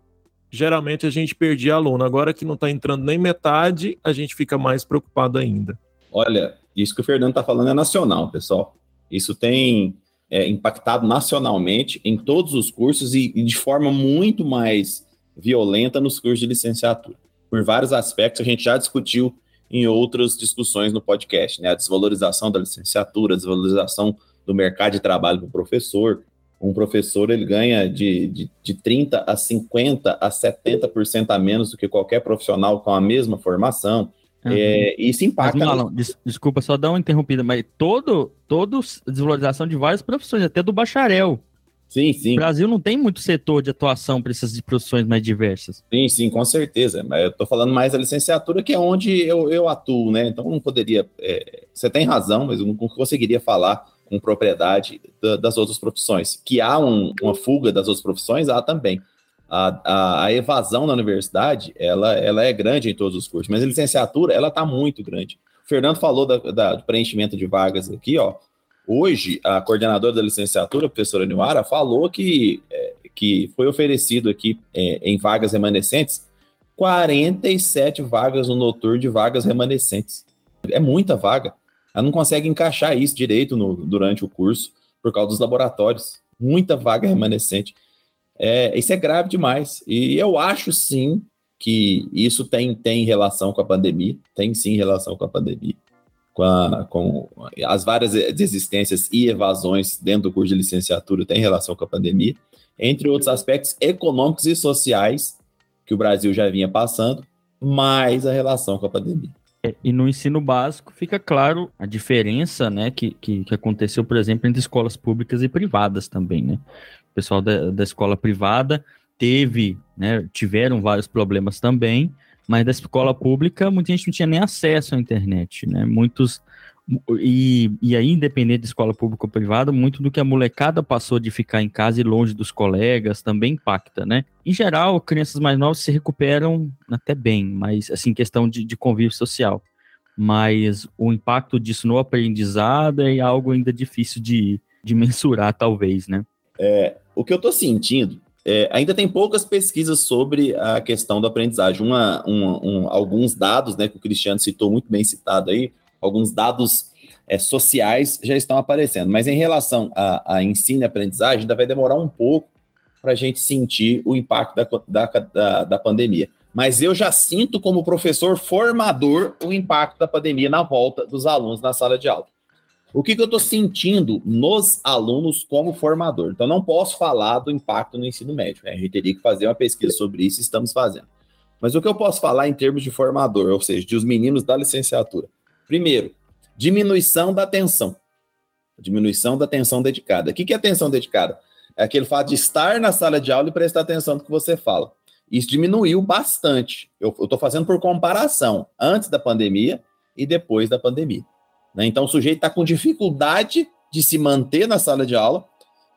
geralmente a gente perdia aluno. Agora que não está entrando nem metade, a gente fica mais preocupado ainda. Olha, isso que o Fernando está falando é nacional, pessoal. Isso tem é, impactado nacionalmente em todos os cursos e, e, de forma muito mais violenta nos cursos de licenciatura. Por vários aspectos, a gente já discutiu em outras discussões no podcast, né? A desvalorização da licenciatura, a desvalorização do mercado de trabalho para o professor. Um professor ele ganha de, de, de 30 a 50 a 70% a menos do que qualquer profissional com a mesma formação. Uhum. É, isso impacta. Mas, Malão, des desculpa, só dar uma interrompida, mas todo, todo desvalorização de várias profissões, até do bacharel. Sim, sim. O Brasil não tem muito setor de atuação para essas profissões mais diversas. Sim, sim, com certeza. Mas eu estou falando mais da licenciatura, que é onde eu, eu atuo, né? Então não poderia. É, você tem razão, mas eu não conseguiria falar com propriedade da, das outras profissões. Que há um, uma fuga das outras profissões, há também a, a, a, evasão na universidade ela, ela é grande em todos os cursos, mas a licenciatura ela está muito grande. O Fernando falou da, da, do preenchimento de vagas aqui, ó. Hoje, a coordenadora da licenciatura, a professora Niwara, falou que, é, que foi oferecido aqui é, em vagas remanescentes 47 vagas no noturno de vagas remanescentes. É muita vaga. Ela não consegue encaixar isso direito no, durante o curso por causa dos laboratórios. Muita vaga remanescente. É, isso é grave demais. E eu acho sim que isso tem, tem relação com a pandemia, tem sim relação com a pandemia, com, a, com as várias desistências e evasões dentro do curso de licenciatura tem relação com a pandemia, entre outros aspectos econômicos e sociais que o Brasil já vinha passando, mais a relação com a pandemia. É, e no ensino básico fica claro a diferença né, que, que, que aconteceu, por exemplo, entre escolas públicas e privadas também, né? Pessoal da, da escola privada teve, né, tiveram vários problemas também, mas da escola pública muita gente não tinha nem acesso à internet, né? Muitos e, e aí, independente de escola pública ou privada, muito do que a molecada passou de ficar em casa e longe dos colegas também impacta, né? Em geral, crianças mais novas se recuperam até bem, mas assim, questão de, de convívio social. Mas o impacto disso no aprendizado é algo ainda difícil de, de mensurar, talvez, né? É, o que eu tô sentindo é, ainda tem poucas pesquisas sobre a questão da aprendizagem. Uma, um, alguns dados, né, que o Cristiano citou, muito bem citado aí, alguns dados é, sociais já estão aparecendo. Mas em relação a, a ensino e aprendizagem, ainda vai demorar um pouco para a gente sentir o impacto da, da, da, da pandemia. Mas eu já sinto, como professor formador, o impacto da pandemia na volta dos alunos na sala de aula. O que, que eu estou sentindo nos alunos como formador? Então, não posso falar do impacto no ensino médio. Né? A gente teria que fazer uma pesquisa sobre isso, estamos fazendo. Mas o que eu posso falar em termos de formador, ou seja, de os meninos da licenciatura? Primeiro, diminuição da atenção. Diminuição da atenção dedicada. O que é atenção dedicada? É aquele fato de estar na sala de aula e prestar atenção no que você fala. Isso diminuiu bastante. Eu estou fazendo por comparação, antes da pandemia e depois da pandemia. Né? Então, o sujeito está com dificuldade de se manter na sala de aula,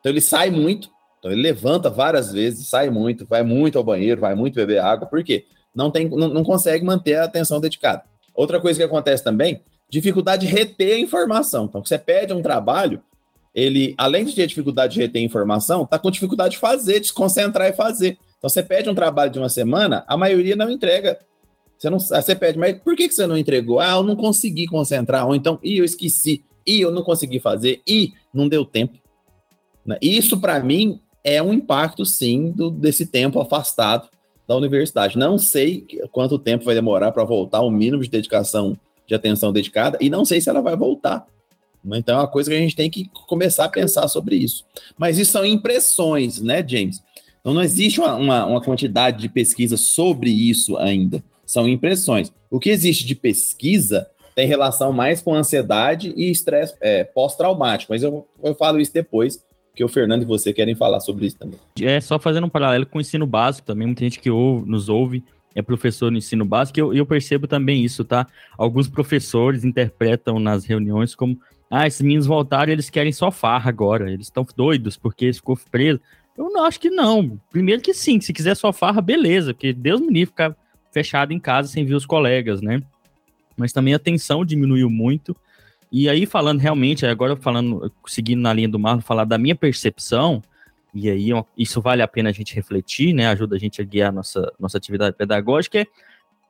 então ele sai muito, então ele levanta várias vezes, sai muito, vai muito ao banheiro, vai muito beber água, por quê? Não, tem, não, não consegue manter a atenção dedicada. Outra coisa que acontece também, dificuldade de reter a informação. Então, você pede um trabalho, ele, além de ter dificuldade de reter informação, está com dificuldade de fazer, de se concentrar e fazer. Então, você pede um trabalho de uma semana, a maioria não entrega você, não, você pede, mas por que, que você não entregou? Ah, eu não consegui concentrar, ou então, e eu esqueci, e eu não consegui fazer, e não deu tempo. Né? Isso, para mim, é um impacto, sim, do, desse tempo afastado da universidade. Não sei quanto tempo vai demorar para voltar o mínimo de dedicação, de atenção dedicada, e não sei se ela vai voltar. Né? Então é uma coisa que a gente tem que começar a pensar sobre isso. Mas isso são impressões, né, James? Então não existe uma, uma, uma quantidade de pesquisa sobre isso ainda são impressões. O que existe de pesquisa tem relação mais com ansiedade e estresse é, pós-traumático, mas eu, eu falo isso depois, que o Fernando e você querem falar sobre isso também. É, só fazendo um paralelo com o ensino básico também, muita gente que ouve, nos ouve é professor no ensino básico, e eu, eu percebo também isso, tá? Alguns professores interpretam nas reuniões como, ah, esses meninos voltaram eles querem só farra agora, eles estão doidos porque ficou preso. Eu não acho que não. Primeiro que sim, se quiser só farra, beleza, porque Deus me livre ficar fechado em casa sem ver os colegas, né? Mas também a tensão diminuiu muito. E aí, falando realmente, agora falando, seguindo na linha do Marlon, falar da minha percepção, e aí isso vale a pena a gente refletir, né? Ajuda a gente a guiar a nossa, nossa atividade pedagógica, é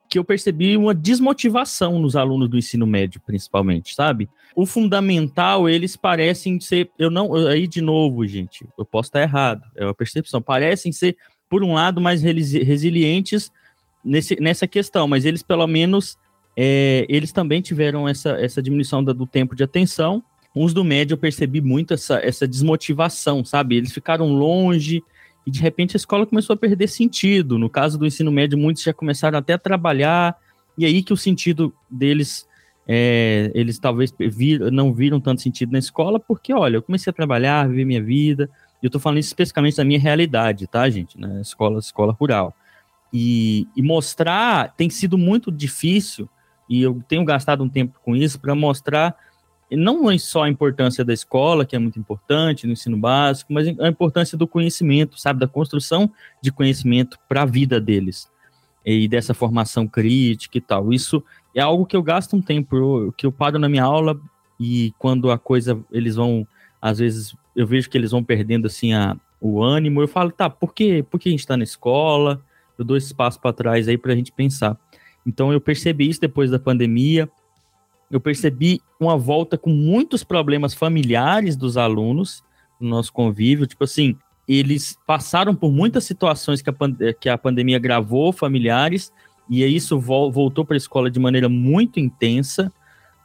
que eu percebi uma desmotivação nos alunos do ensino médio, principalmente, sabe? O fundamental, eles parecem ser, eu não, aí de novo, gente, eu posso estar errado, é uma percepção, parecem ser, por um lado, mais resilientes nesse, nessa questão, mas eles pelo menos é, eles também tiveram essa, essa diminuição do tempo de atenção. Uns do médio eu percebi muito essa, essa desmotivação, sabe? Eles ficaram longe e de repente a escola começou a perder sentido. No caso do ensino médio, muitos já começaram até a trabalhar, e aí que o sentido deles, é, eles talvez não viram tanto sentido na escola, porque, olha, eu comecei a trabalhar, viver minha vida, e eu tô falando isso especificamente da minha realidade, tá, gente? Na escola, escola rural. E, e mostrar tem sido muito difícil, e eu tenho gastado um tempo com isso para mostrar não só a importância da escola, que é muito importante no ensino básico, mas a importância do conhecimento, sabe, da construção de conhecimento para a vida deles e dessa formação crítica e tal. Isso é algo que eu gasto um tempo, que eu paro na minha aula e quando a coisa eles vão, às vezes eu vejo que eles vão perdendo assim a, o ânimo, eu falo, tá, por que, por que a gente está na escola? Eu dou esse passo para trás aí para a gente pensar. Então eu percebi isso depois da pandemia. Eu percebi uma volta com muitos problemas familiares dos alunos no nosso convívio. Tipo assim, eles passaram por muitas situações que a, que a pandemia gravou familiares, e isso vol voltou para a escola de maneira muito intensa,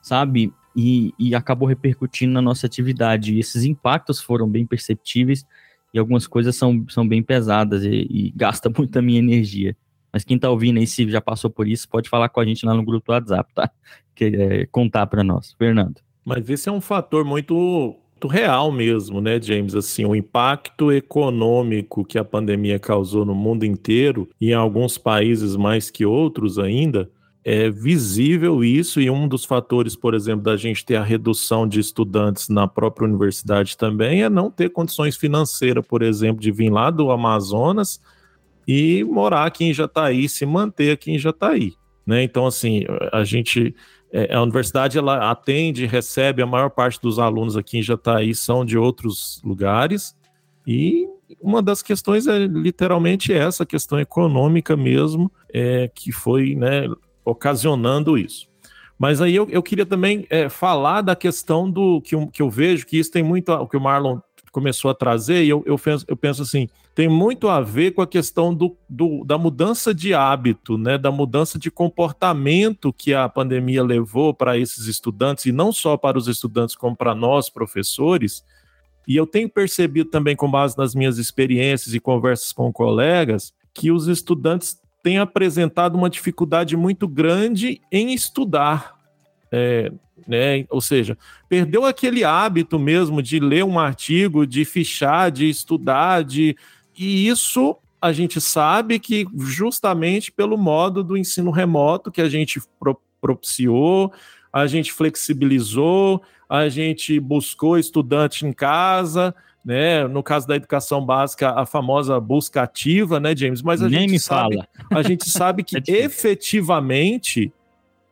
sabe? E, e acabou repercutindo na nossa atividade. E esses impactos foram bem perceptíveis e algumas coisas são, são bem pesadas e, e gasta muito a minha energia. Mas quem tá ouvindo aí, se já passou por isso, pode falar com a gente lá no grupo do WhatsApp, tá? Que, é, contar para nós. Fernando. Mas esse é um fator muito muito real mesmo, né, James? Assim, o impacto econômico que a pandemia causou no mundo inteiro e em alguns países mais que outros ainda, é visível isso e um dos fatores, por exemplo, da gente ter a redução de estudantes na própria universidade também é não ter condições financeiras, por exemplo, de vir lá do Amazonas e morar aqui em Jataí, se manter aqui em Jataí, né? Então, assim, a gente é, a universidade ela atende, recebe a maior parte dos alunos aqui em Jataí são de outros lugares e uma das questões é literalmente essa questão econômica mesmo, é, que foi né, ocasionando isso. Mas aí eu, eu queria também é, falar da questão do que que eu vejo, que isso tem muito o que o Marlon começou a trazer, e eu, eu, penso, eu penso assim, tem muito a ver com a questão do, do, da mudança de hábito, né, da mudança de comportamento que a pandemia levou para esses estudantes, e não só para os estudantes, como para nós, professores. E eu tenho percebido também, com base nas minhas experiências e conversas com colegas, que os estudantes têm apresentado uma dificuldade muito grande em estudar. É, né? Ou seja, perdeu aquele hábito mesmo de ler um artigo, de fichar, de estudar, de e isso a gente sabe que justamente pelo modo do ensino remoto que a gente pro propiciou, a gente flexibilizou, a gente buscou estudante em casa, né? No caso da educação básica, a famosa busca ativa, né, James? Mas a Nem gente me sabe, fala. a gente sabe que É efetivamente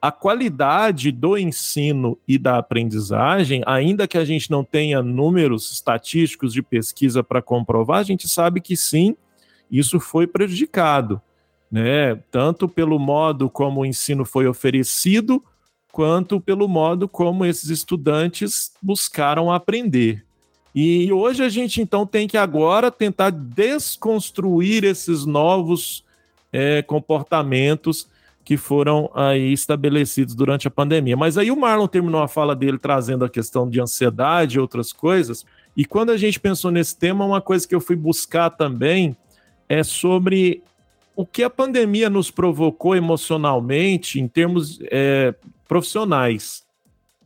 a qualidade do ensino e da aprendizagem, ainda que a gente não tenha números estatísticos de pesquisa para comprovar, a gente sabe que sim, isso foi prejudicado, né? Tanto pelo modo como o ensino foi oferecido, quanto pelo modo como esses estudantes buscaram aprender. E hoje a gente então tem que agora tentar desconstruir esses novos eh, comportamentos que foram aí estabelecidos durante a pandemia. Mas aí o Marlon terminou a fala dele trazendo a questão de ansiedade e outras coisas. E quando a gente pensou nesse tema, uma coisa que eu fui buscar também é sobre o que a pandemia nos provocou emocionalmente em termos é, profissionais.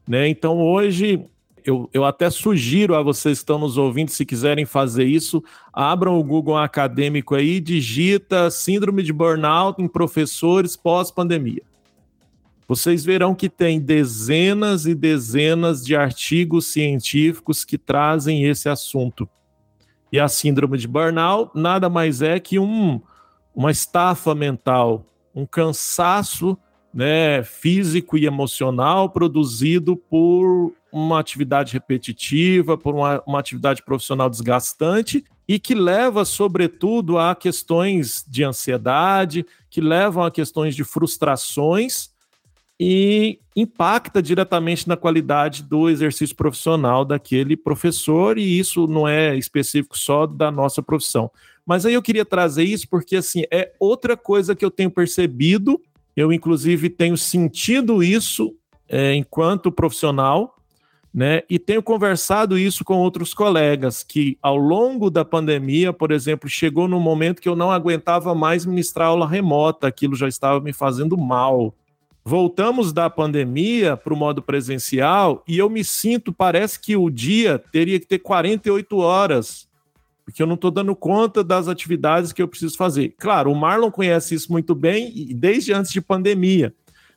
Né? Então, hoje, eu, eu até sugiro a vocês que estão nos ouvindo, se quiserem fazer isso, abram o Google Acadêmico aí, digita síndrome de burnout em professores pós-pandemia. Vocês verão que tem dezenas e dezenas de artigos científicos que trazem esse assunto. E a síndrome de burnout nada mais é que um, uma estafa mental, um cansaço né, físico e emocional produzido por uma atividade repetitiva, por uma, uma atividade profissional desgastante e que leva, sobretudo, a questões de ansiedade, que levam a questões de frustrações e impacta diretamente na qualidade do exercício profissional daquele professor, e isso não é específico só da nossa profissão. Mas aí eu queria trazer isso porque assim é outra coisa que eu tenho percebido, eu inclusive tenho sentido isso é, enquanto profissional, né? E tenho conversado isso com outros colegas que ao longo da pandemia, por exemplo, chegou num momento que eu não aguentava mais ministrar aula remota, aquilo já estava me fazendo mal. Voltamos da pandemia para o modo presencial e eu me sinto, parece que o dia teria que ter 48 horas, porque eu não estou dando conta das atividades que eu preciso fazer. Claro, o Marlon conhece isso muito bem desde antes de pandemia,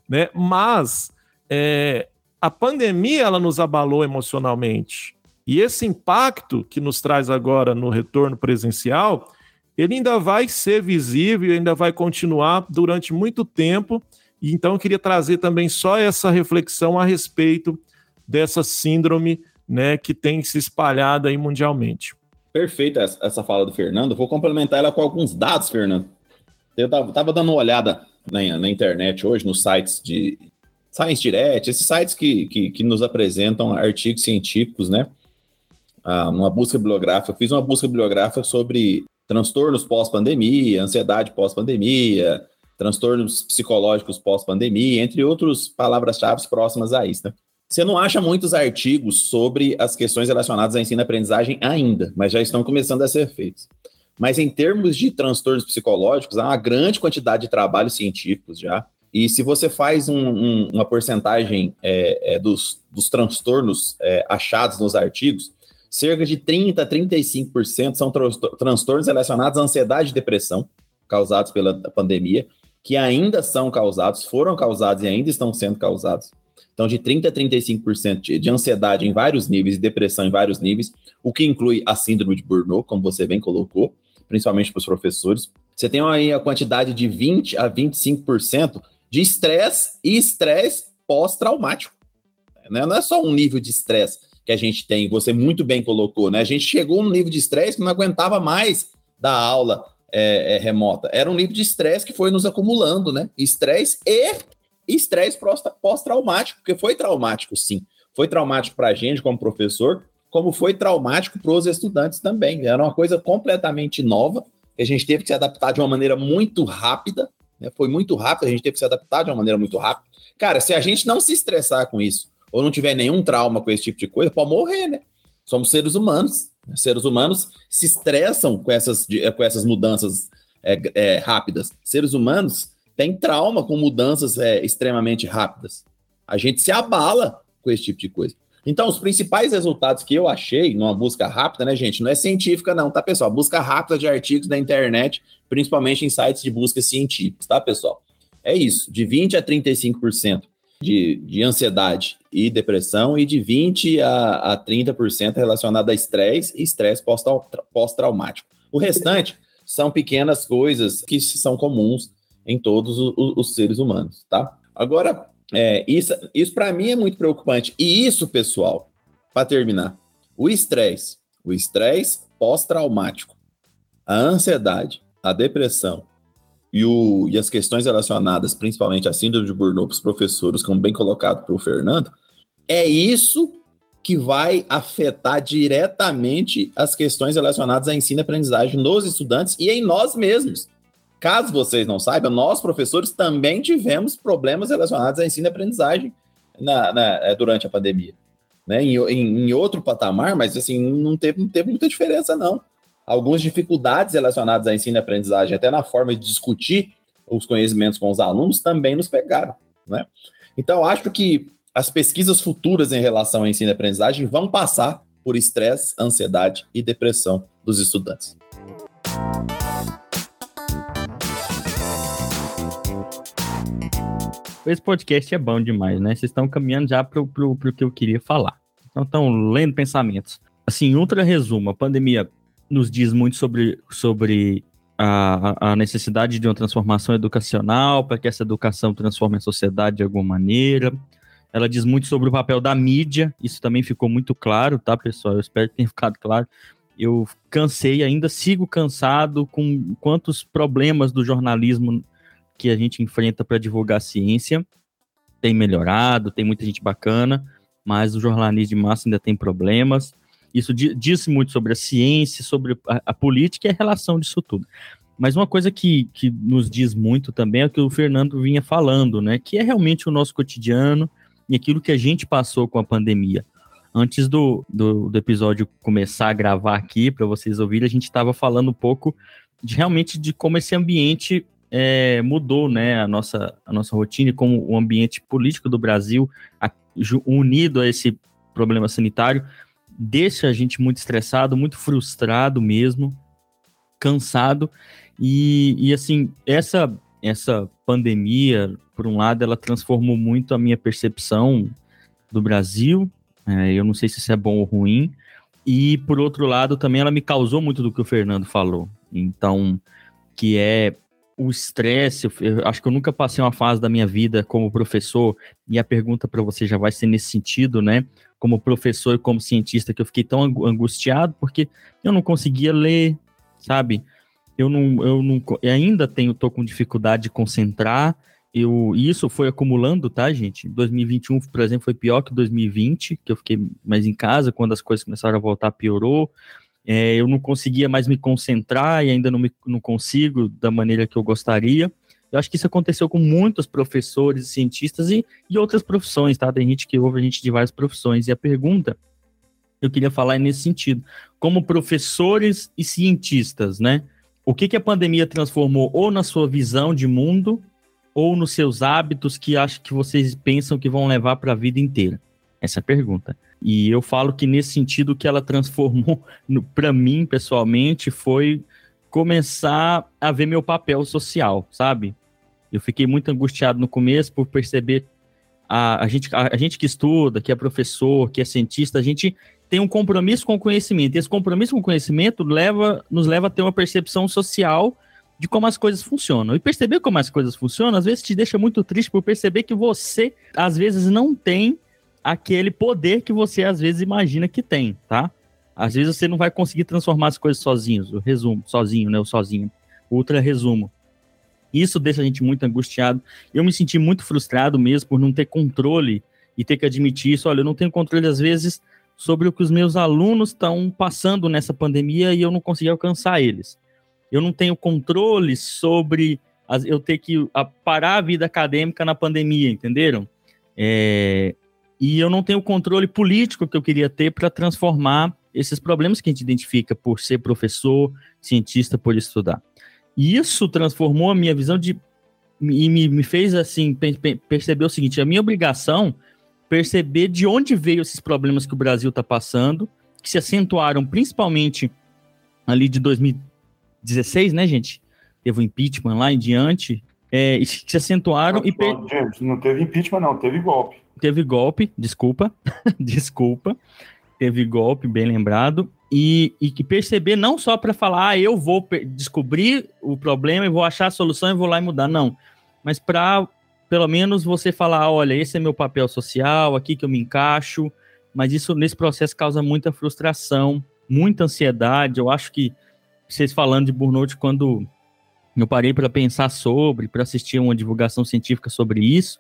né? Mas é, a pandemia ela nos abalou emocionalmente e esse impacto que nos traz agora no retorno presencial, ele ainda vai ser visível, ainda vai continuar durante muito tempo. E então eu queria trazer também só essa reflexão a respeito dessa síndrome, né, que tem se espalhado aí mundialmente. Perfeita essa- fala do Fernando. Vou complementar ela com alguns dados, Fernando. Eu tava, tava dando uma olhada na, na internet hoje, nos sites de Science Direct, esses sites que, que, que nos apresentam artigos científicos, né? Ah, uma busca bibliográfica. Eu fiz uma busca bibliográfica sobre transtornos pós-pandemia, ansiedade pós-pandemia, transtornos psicológicos pós-pandemia, entre outras palavras-chave próximas a isso, né? Você não acha muitos artigos sobre as questões relacionadas à ensino e aprendizagem ainda, mas já estão começando a ser feitos. Mas em termos de transtornos psicológicos, há uma grande quantidade de trabalhos científicos já. E se você faz um- um- uma porcentagem é, é, dos, dos transtornos é, achados nos artigos, cerca de 30% a 35% são transtornos relacionados à ansiedade e depressão, causados pela pandemia, que ainda são causados, foram causados e ainda estão sendo causados. Então, de 30% a 35% de ansiedade em vários níveis e depressão em vários níveis, o que inclui a síndrome de Burnout, como você bem colocou, principalmente para os professores. Você tem aí a quantidade de 20% a 25% de estresse e estresse pós-traumático. Né? Não é só um nível de estresse que a gente tem, você muito bem colocou, né? A gente chegou num nível de estresse que não aguentava mais da aula é, é, remota. Era um nível de estresse que foi nos acumulando, né? Estresse e estresse pós-traumático, porque foi traumático, sim. Foi traumático para a gente como professor, como foi traumático para os estudantes também. Era uma coisa completamente nova, que a gente teve que se adaptar de uma maneira muito rápida, né? Foi muito rápido, a gente teve que se adaptar de uma maneira muito rápida. Cara, se a gente não se estressar com isso, ou não tiver nenhum trauma com esse tipo de coisa, pode morrer, né? Somos seres humanos. Seres humanos se estressam com essas, com essas mudanças é, é, rápidas. Seres humanos têm trauma com mudanças é, extremamente rápidas. A gente se abala com esse tipo de coisa. Então, os principais resultados que eu achei numa busca rápida, né, gente, não é científica, não, tá, pessoal? Busca rápida de artigos da internet, principalmente em sites de busca científicos, tá, pessoal? É isso, de 20 a 35% de, de ansiedade e depressão, e de 20 a, a 30% relacionado a estresse e estresse pós-traumático. O restante são pequenas coisas que são comuns em todos os, os seres humanos, tá? Agora, é, isso, isso para mim é muito preocupante. E isso, pessoal, para terminar, o estresse, o estresse pós-traumático, a ansiedade, a depressão e, o, e as questões relacionadas, principalmente a síndrome de Burnout, os professores, como bem colocado pelo Fernando, é isso que vai afetar diretamente as questões relacionadas à ensino e aprendizagem nos estudantes e em nós mesmos. Caso vocês não saibam, nós, professores, também tivemos problemas relacionados à ensino e aprendizagem na, na, é, durante a pandemia. Né? Em, em, em, outro patamar, mas assim, não teve, não teve muita diferença, não. Algumas dificuldades relacionadas à ensino e aprendizagem, até na forma de discutir os conhecimentos com os alunos, também nos pegaram. Né? Então, acho que as pesquisas futuras em relação à ensino e aprendizagem vão passar por estresse, ansiedade e depressão dos estudantes. Esse podcast é bom demais, né? Vocês estão caminhando já para o que eu queria falar. Então, estão lendo pensamentos. Assim, ultra resumo, a pandemia nos diz muito sobre, sobre a, a necessidade de uma transformação educacional, para que essa educação transforme a sociedade de alguma maneira. Ela diz muito sobre o papel da mídia, isso também ficou muito claro, tá, pessoal? Eu espero que tenha ficado claro. Eu cansei, ainda sigo cansado com quantos problemas do jornalismo que a gente enfrenta para divulgar ciência tem melhorado, tem muita gente bacana, mas o jornalismo de massa ainda tem problemas. Isso diz muito sobre a ciência, sobre a, a, política e a relação disso tudo. Mas uma coisa que, que nos diz muito também é o que o Fernando vinha falando, né? Que é realmente o nosso cotidiano e aquilo que a gente passou com a pandemia. Antes do, do, do episódio começar a gravar aqui, para vocês ouvirem, a gente estava falando um pouco de realmente de como esse ambiente é, mudou né, a, nossa, a nossa rotina, como o ambiente político do Brasil, a, unido a esse problema sanitário, deixa a gente muito estressado, muito frustrado mesmo, cansado. E, e assim, essa, essa pandemia, por um lado, ela transformou muito a minha percepção do Brasil. É, eu não sei se isso é bom ou ruim. E, por outro lado, também ela me causou muito do que o Fernando falou. Então, que é o estresse, acho que eu nunca passei uma fase da minha vida como professor, e a pergunta para você já vai ser nesse sentido, né? Como professor e como cientista, que eu fiquei tão angustiado porque eu não conseguia ler, sabe? Eu não, eu não, eu ainda tenho, tô com dificuldade de concentrar. Eu, isso foi acumulando, tá, gente? 2021, por exemplo, foi pior que 2020, que eu fiquei mais em casa, quando as coisas começaram a voltar, piorou é, eu não conseguia mais me concentrar e ainda não, me, não consigo da maneira que eu gostaria. Eu acho que isso aconteceu com muitos professores, cientistas e, e outras profissões, tá? Tem gente que ouve a gente de várias profissões. E a pergunta eu queria falar é nesse sentido. Como professores e cientistas, né? O que, que a pandemia transformou ou na sua visão de mundo ou nos seus hábitos que acho que vocês pensam que vão levar para a vida inteira? Essa é a pergunta. E eu falo que nesse sentido que ela transformou para mim pessoalmente foi começar a ver meu papel social, sabe? Eu fiquei muito angustiado no começo por perceber a, a, gente, a, a gente que estuda, que é professor, que é cientista, a gente tem um compromisso com o conhecimento. E esse compromisso com o conhecimento leva, nos leva a ter uma percepção social de como as coisas funcionam. E perceber como as coisas funcionam, às vezes te deixa muito triste por perceber que você, às vezes, não tem aquele poder que você, às vezes, imagina que tem, tá? Às vezes você não vai conseguir transformar as coisas sozinhos, o resumo, sozinho, né? O sozinho. Ultra resumo. Isso deixa a gente muito angustiado. Eu me senti muito frustrado mesmo por não ter controle e ter que admitir isso. Olha, eu não tenho controle, às vezes, sobre o que os meus alunos estão passando nessa pandemia e eu não consegui alcançar eles. Eu não tenho controle sobre as, eu ter que parar a vida acadêmica na pandemia, entenderam? É, e eu não tenho o controle político que eu queria ter para transformar esses problemas que a gente identifica por ser professor, cientista, por estudar. E isso transformou a minha visão de e me, me fez assim perceber o seguinte: a minha obrigação perceber de onde veio esses problemas que o Brasil está passando, que se acentuaram principalmente ali de 2016, né, gente? Teve o impeachment lá em diante, é, que se acentuaram não, e. Per... James, não teve impeachment, não, teve golpe. Teve golpe, desculpa, desculpa. Teve golpe, bem lembrado e, e que perceber não só para falar, ah, eu vou descobrir o problema e vou achar a solução e vou lá e mudar, não, mas para pelo menos você falar, olha, esse é meu papel social, aqui que eu me encaixo, mas isso nesse processo causa muita frustração, muita ansiedade. Eu acho que vocês falando de burnout, quando eu parei para pensar sobre, para assistir uma divulgação científica sobre isso,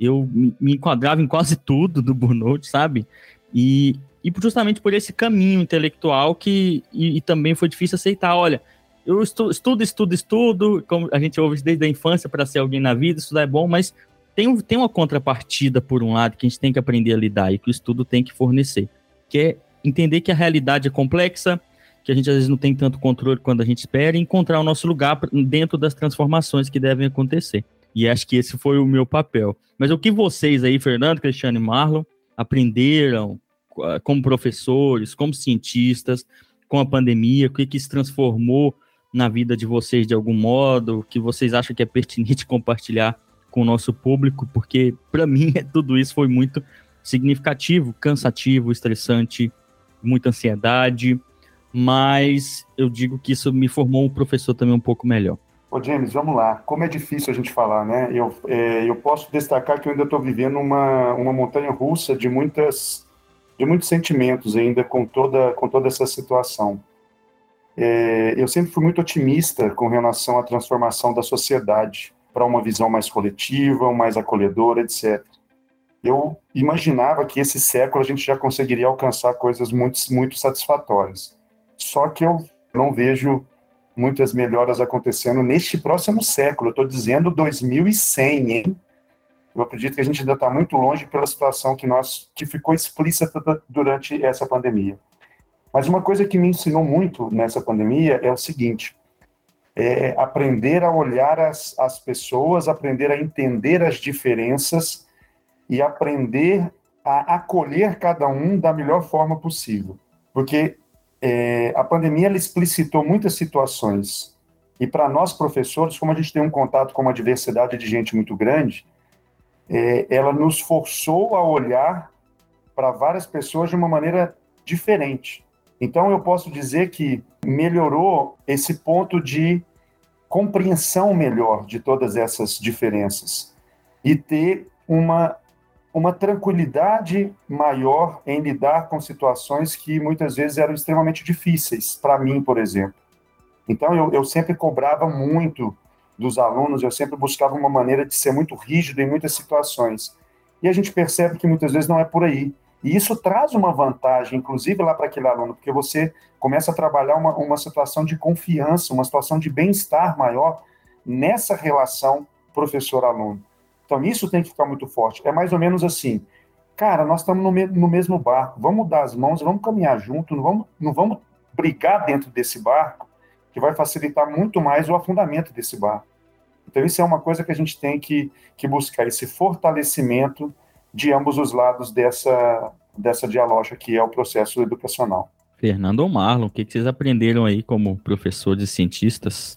eu me enquadrava em quase tudo do burnout, sabe? E, e justamente por esse caminho intelectual que e, e também foi difícil aceitar. Olha, eu estudo, estudo, estudo, estudo, como a gente ouve desde a infância para ser alguém na vida, estudar é bom, mas tem, tem uma contrapartida, por um lado, que a gente tem que aprender a lidar e que o estudo tem que fornecer, que é entender que a realidade é complexa, que a gente às vezes não tem tanto controle quando a gente espera, e encontrar o nosso lugar dentro das transformações que devem acontecer. E acho que esse foi o meu papel. Mas o que vocês aí, Fernando, Cristiano e Marlon, aprenderam ah, como professores, como cientistas, com a pandemia, o que, que se transformou na vida de vocês de algum modo, que vocês acham que é pertinente compartilhar com o nosso público, porque para mim tudo isso foi muito significativo, cansativo, estressante, muita ansiedade, mas eu digo que isso me formou um professor também um pouco melhor. Ô James, vamos lá. Como é difícil a gente falar, né? Eu, é, eu posso destacar que eu ainda estou vivendo uma, uma montanha russa de muitas de muitos sentimentos ainda com toda, com toda essa situação. É, eu sempre fui muito otimista com relação à transformação da sociedade para uma visão mais coletiva, mais acolhedora, etc. Eu imaginava que esse século a gente já conseguiria alcançar coisas muito, muito satisfatórias. Só que eu não vejo muitas melhoras acontecendo neste próximo século. Eu estou dizendo 2100, hein? Eu acredito que a gente ainda está muito longe pela situação que nós que ficou explícita durante essa pandemia. Mas uma coisa que me ensinou muito nessa pandemia é o seguinte: é aprender a olhar as, as pessoas, aprender a entender as diferenças e aprender a acolher cada um da melhor forma possível. Porque é, a pandemia ela explicitou muitas situações. E para nós, professores, como a gente tem um contato com uma diversidade de gente muito grande, é, ela nos forçou a olhar para várias pessoas de uma maneira diferente. Então, eu posso dizer que melhorou esse ponto de compreensão melhor de todas essas diferenças e ter uma, uma tranquilidade maior em lidar com situações que muitas vezes eram extremamente difíceis, para mim, por exemplo. Então, eu, eu sempre cobrava muito dos alunos, eu sempre buscava uma maneira de ser muito rígido em muitas situações. E a gente percebe que muitas vezes não é por aí. E isso traz uma vantagem, inclusive lá para aquele aluno, porque você começa a trabalhar uma, uma situação de confiança, uma situação de bem-estar maior nessa relação professor-aluno. Então, isso tem que ficar muito forte. É mais ou menos assim, cara, nós estamos no, me no mesmo barco, vamos dar as mãos, vamos caminhar junto, não vamos, não vamos brigar dentro desse barco, que vai facilitar muito mais o afundamento desse barco. Então, isso é uma coisa que a gente tem que, que buscar, esse fortalecimento de ambos os lados dessa, dessa dialógica que é o processo educacional. Fernando ou Marlon, o que, vocês aprenderam aí como professores e cientistas?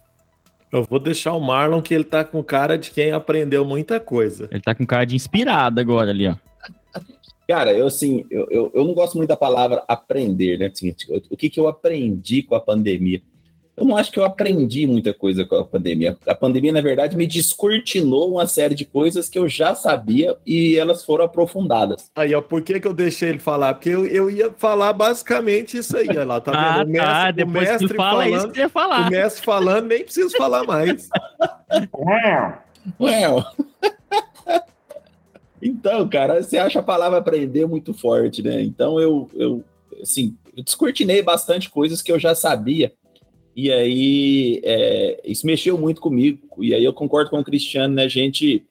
Eu vou deixar o Marlon que ele tá com cara de quem aprendeu muita coisa. Ele tá com cara de inspirado agora ali, ó. Cara, eu assim, eu, eu, eu não gosto muito da palavra aprender, né? Assim, o que, que eu aprendi com a pandemia? Eu não acho que eu aprendi muita coisa com a pandemia. A pandemia, na verdade, me descortinou uma série de coisas que eu já sabia e elas foram aprofundadas. Aí, ó, por que, que eu deixei ele falar? Porque eu, eu ia falar basicamente isso aí, ó lá, tá Ah, vendo? O tá. mestre, o Depois que mestre fala falando, isso, que ia falar. o mestre falando, nem preciso falar mais. Well. então, cara, você acha a palavra aprender muito forte, né? Então eu, eu assim, eu descortinei bastante coisas que eu já sabia. E aí, é, isso mexeu muito comigo. E aí eu concordo com o Cristiano, né? Gente.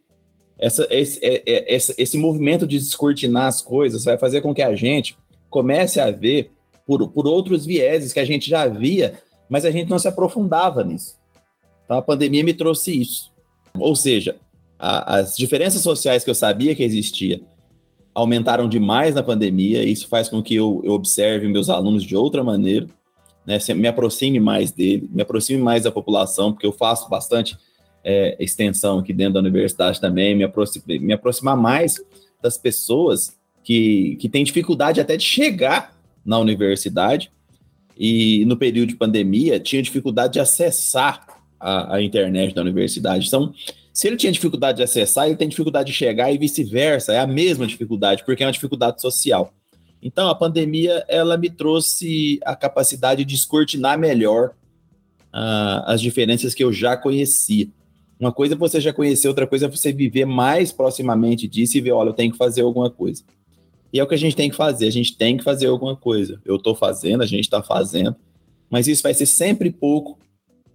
Essa, esse, é, é, esse, esse movimento de descortinar as coisas vai fazer com que a gente comece a ver por, por outros vieses que a gente já via, mas a gente não se aprofundava nisso. Então a pandemia me trouxe isso. Ou seja, a- as diferenças sociais que eu sabia que existia aumentaram demais na pandemia, e isso faz com que eu, eu observe meus alunos de outra maneira, né, me aproxime mais dele, me aproxime mais da população, porque eu faço bastante é, extensão aqui dentro da universidade também, me, aproxi- me aproximar mais das pessoas que, que têm dificuldade até de chegar na universidade, e no período de pandemia tinha dificuldade de acessar a, a internet da universidade. Então, se ele tinha dificuldade de acessar, ele tem dificuldade de chegar e vice-versa, é a mesma dificuldade, porque é uma dificuldade social. Então, a pandemia, ela me trouxe a capacidade de descortinar melhor ah, as diferenças que eu já conhecia. Uma coisa é você já conhecer, outra coisa é você viver mais proximamente disso e ver, olha, eu tenho que fazer alguma coisa. E é o que a gente tem que fazer, a gente tem que fazer alguma coisa. Eu estou fazendo, a gente está fazendo, mas isso vai ser sempre pouco,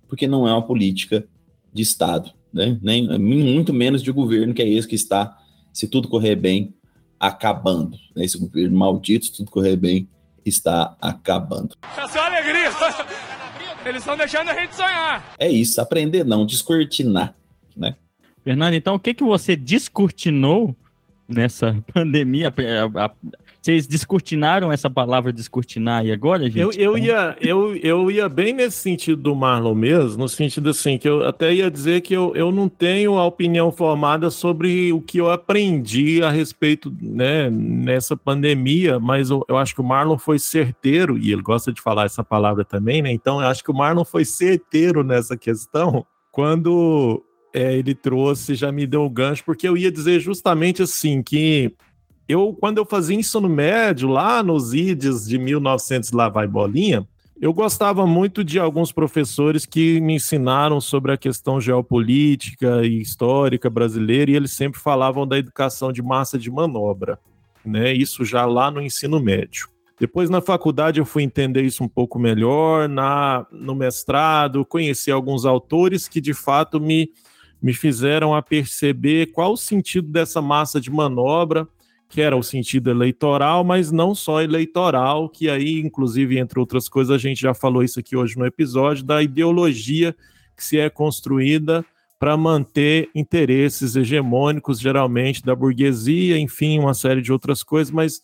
porque não é uma política de Estado, né? Nem, muito menos de governo, que é esse que está, se tudo correr bem, acabando. Né? Esse governo maldito, se tudo correr bem, está acabando. Essa é alegria. Eles estão deixando a gente sonhar. É isso, aprender não, descortinar, né? Fernando, então o que, que você descortinou nessa pandemia? A- a- Vocês descortinaram essa palavra descortinar aí agora, gente? Eu, eu, ia, eu, eu ia bem nesse sentido do Marlon mesmo, no sentido assim, que eu até ia dizer que eu, eu não tenho a opinião formada sobre o que eu aprendi a respeito, né, nessa pandemia, mas eu, eu acho que o Marlon foi certeiro, e ele gosta de falar essa palavra também, né? Então eu acho que o Marlon foi certeiro nessa questão quando é, ele trouxe, já me deu o gancho, porque eu ia dizer justamente assim, que eu, quando eu fazia ensino médio, lá nos IDES de 1900 lá vai bolinha, eu gostava muito de alguns professores que me ensinaram sobre a questão geopolítica e histórica brasileira, e eles sempre falavam da educação de massa de manobra, né? Isso já lá no ensino médio. Depois na faculdade eu fui entender isso um pouco melhor, na no mestrado, conheci alguns autores que de fato me me fizeram a perceber qual o sentido dessa massa de manobra, que era o sentido eleitoral, mas não só eleitoral, que aí, inclusive, entre outras coisas, a gente já falou isso aqui hoje no episódio, da ideologia que se é construída para manter interesses hegemônicos, geralmente, da burguesia, enfim, uma série de outras coisas, mas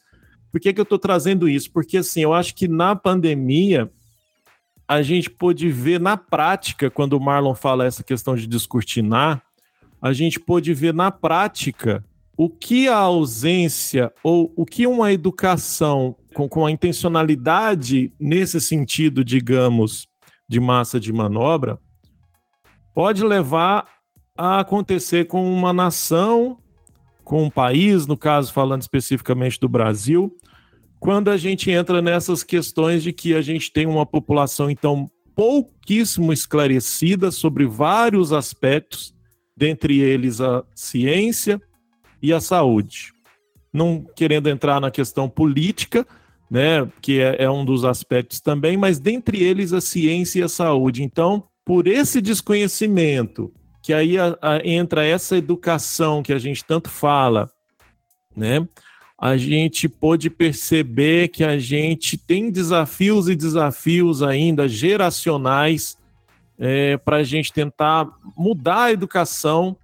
por que, que eu estou trazendo isso? Porque, assim, eu acho que na pandemia a gente pôde ver na prática, quando o Marlon fala essa questão de descortinar, a gente pôde ver na prática o que a ausência ou o que uma educação com, com a intencionalidade nesse sentido, digamos, de massa de manobra, pode levar a acontecer com uma nação, com um país, no caso falando especificamente do Brasil, quando a gente entra nessas questões de que a gente tem uma população, então, pouquíssimo esclarecida sobre vários aspectos, dentre eles a ciência e a saúde. Não querendo entrar na questão política, né, que é, é um dos aspectos também, mas dentre eles a ciência e a saúde. Então, por esse desconhecimento, que aí a- a- entra essa educação que a gente tanto fala, né? a gente pôde perceber que a gente tem desafios e desafios ainda geracionais para a gente tentar mudar a educação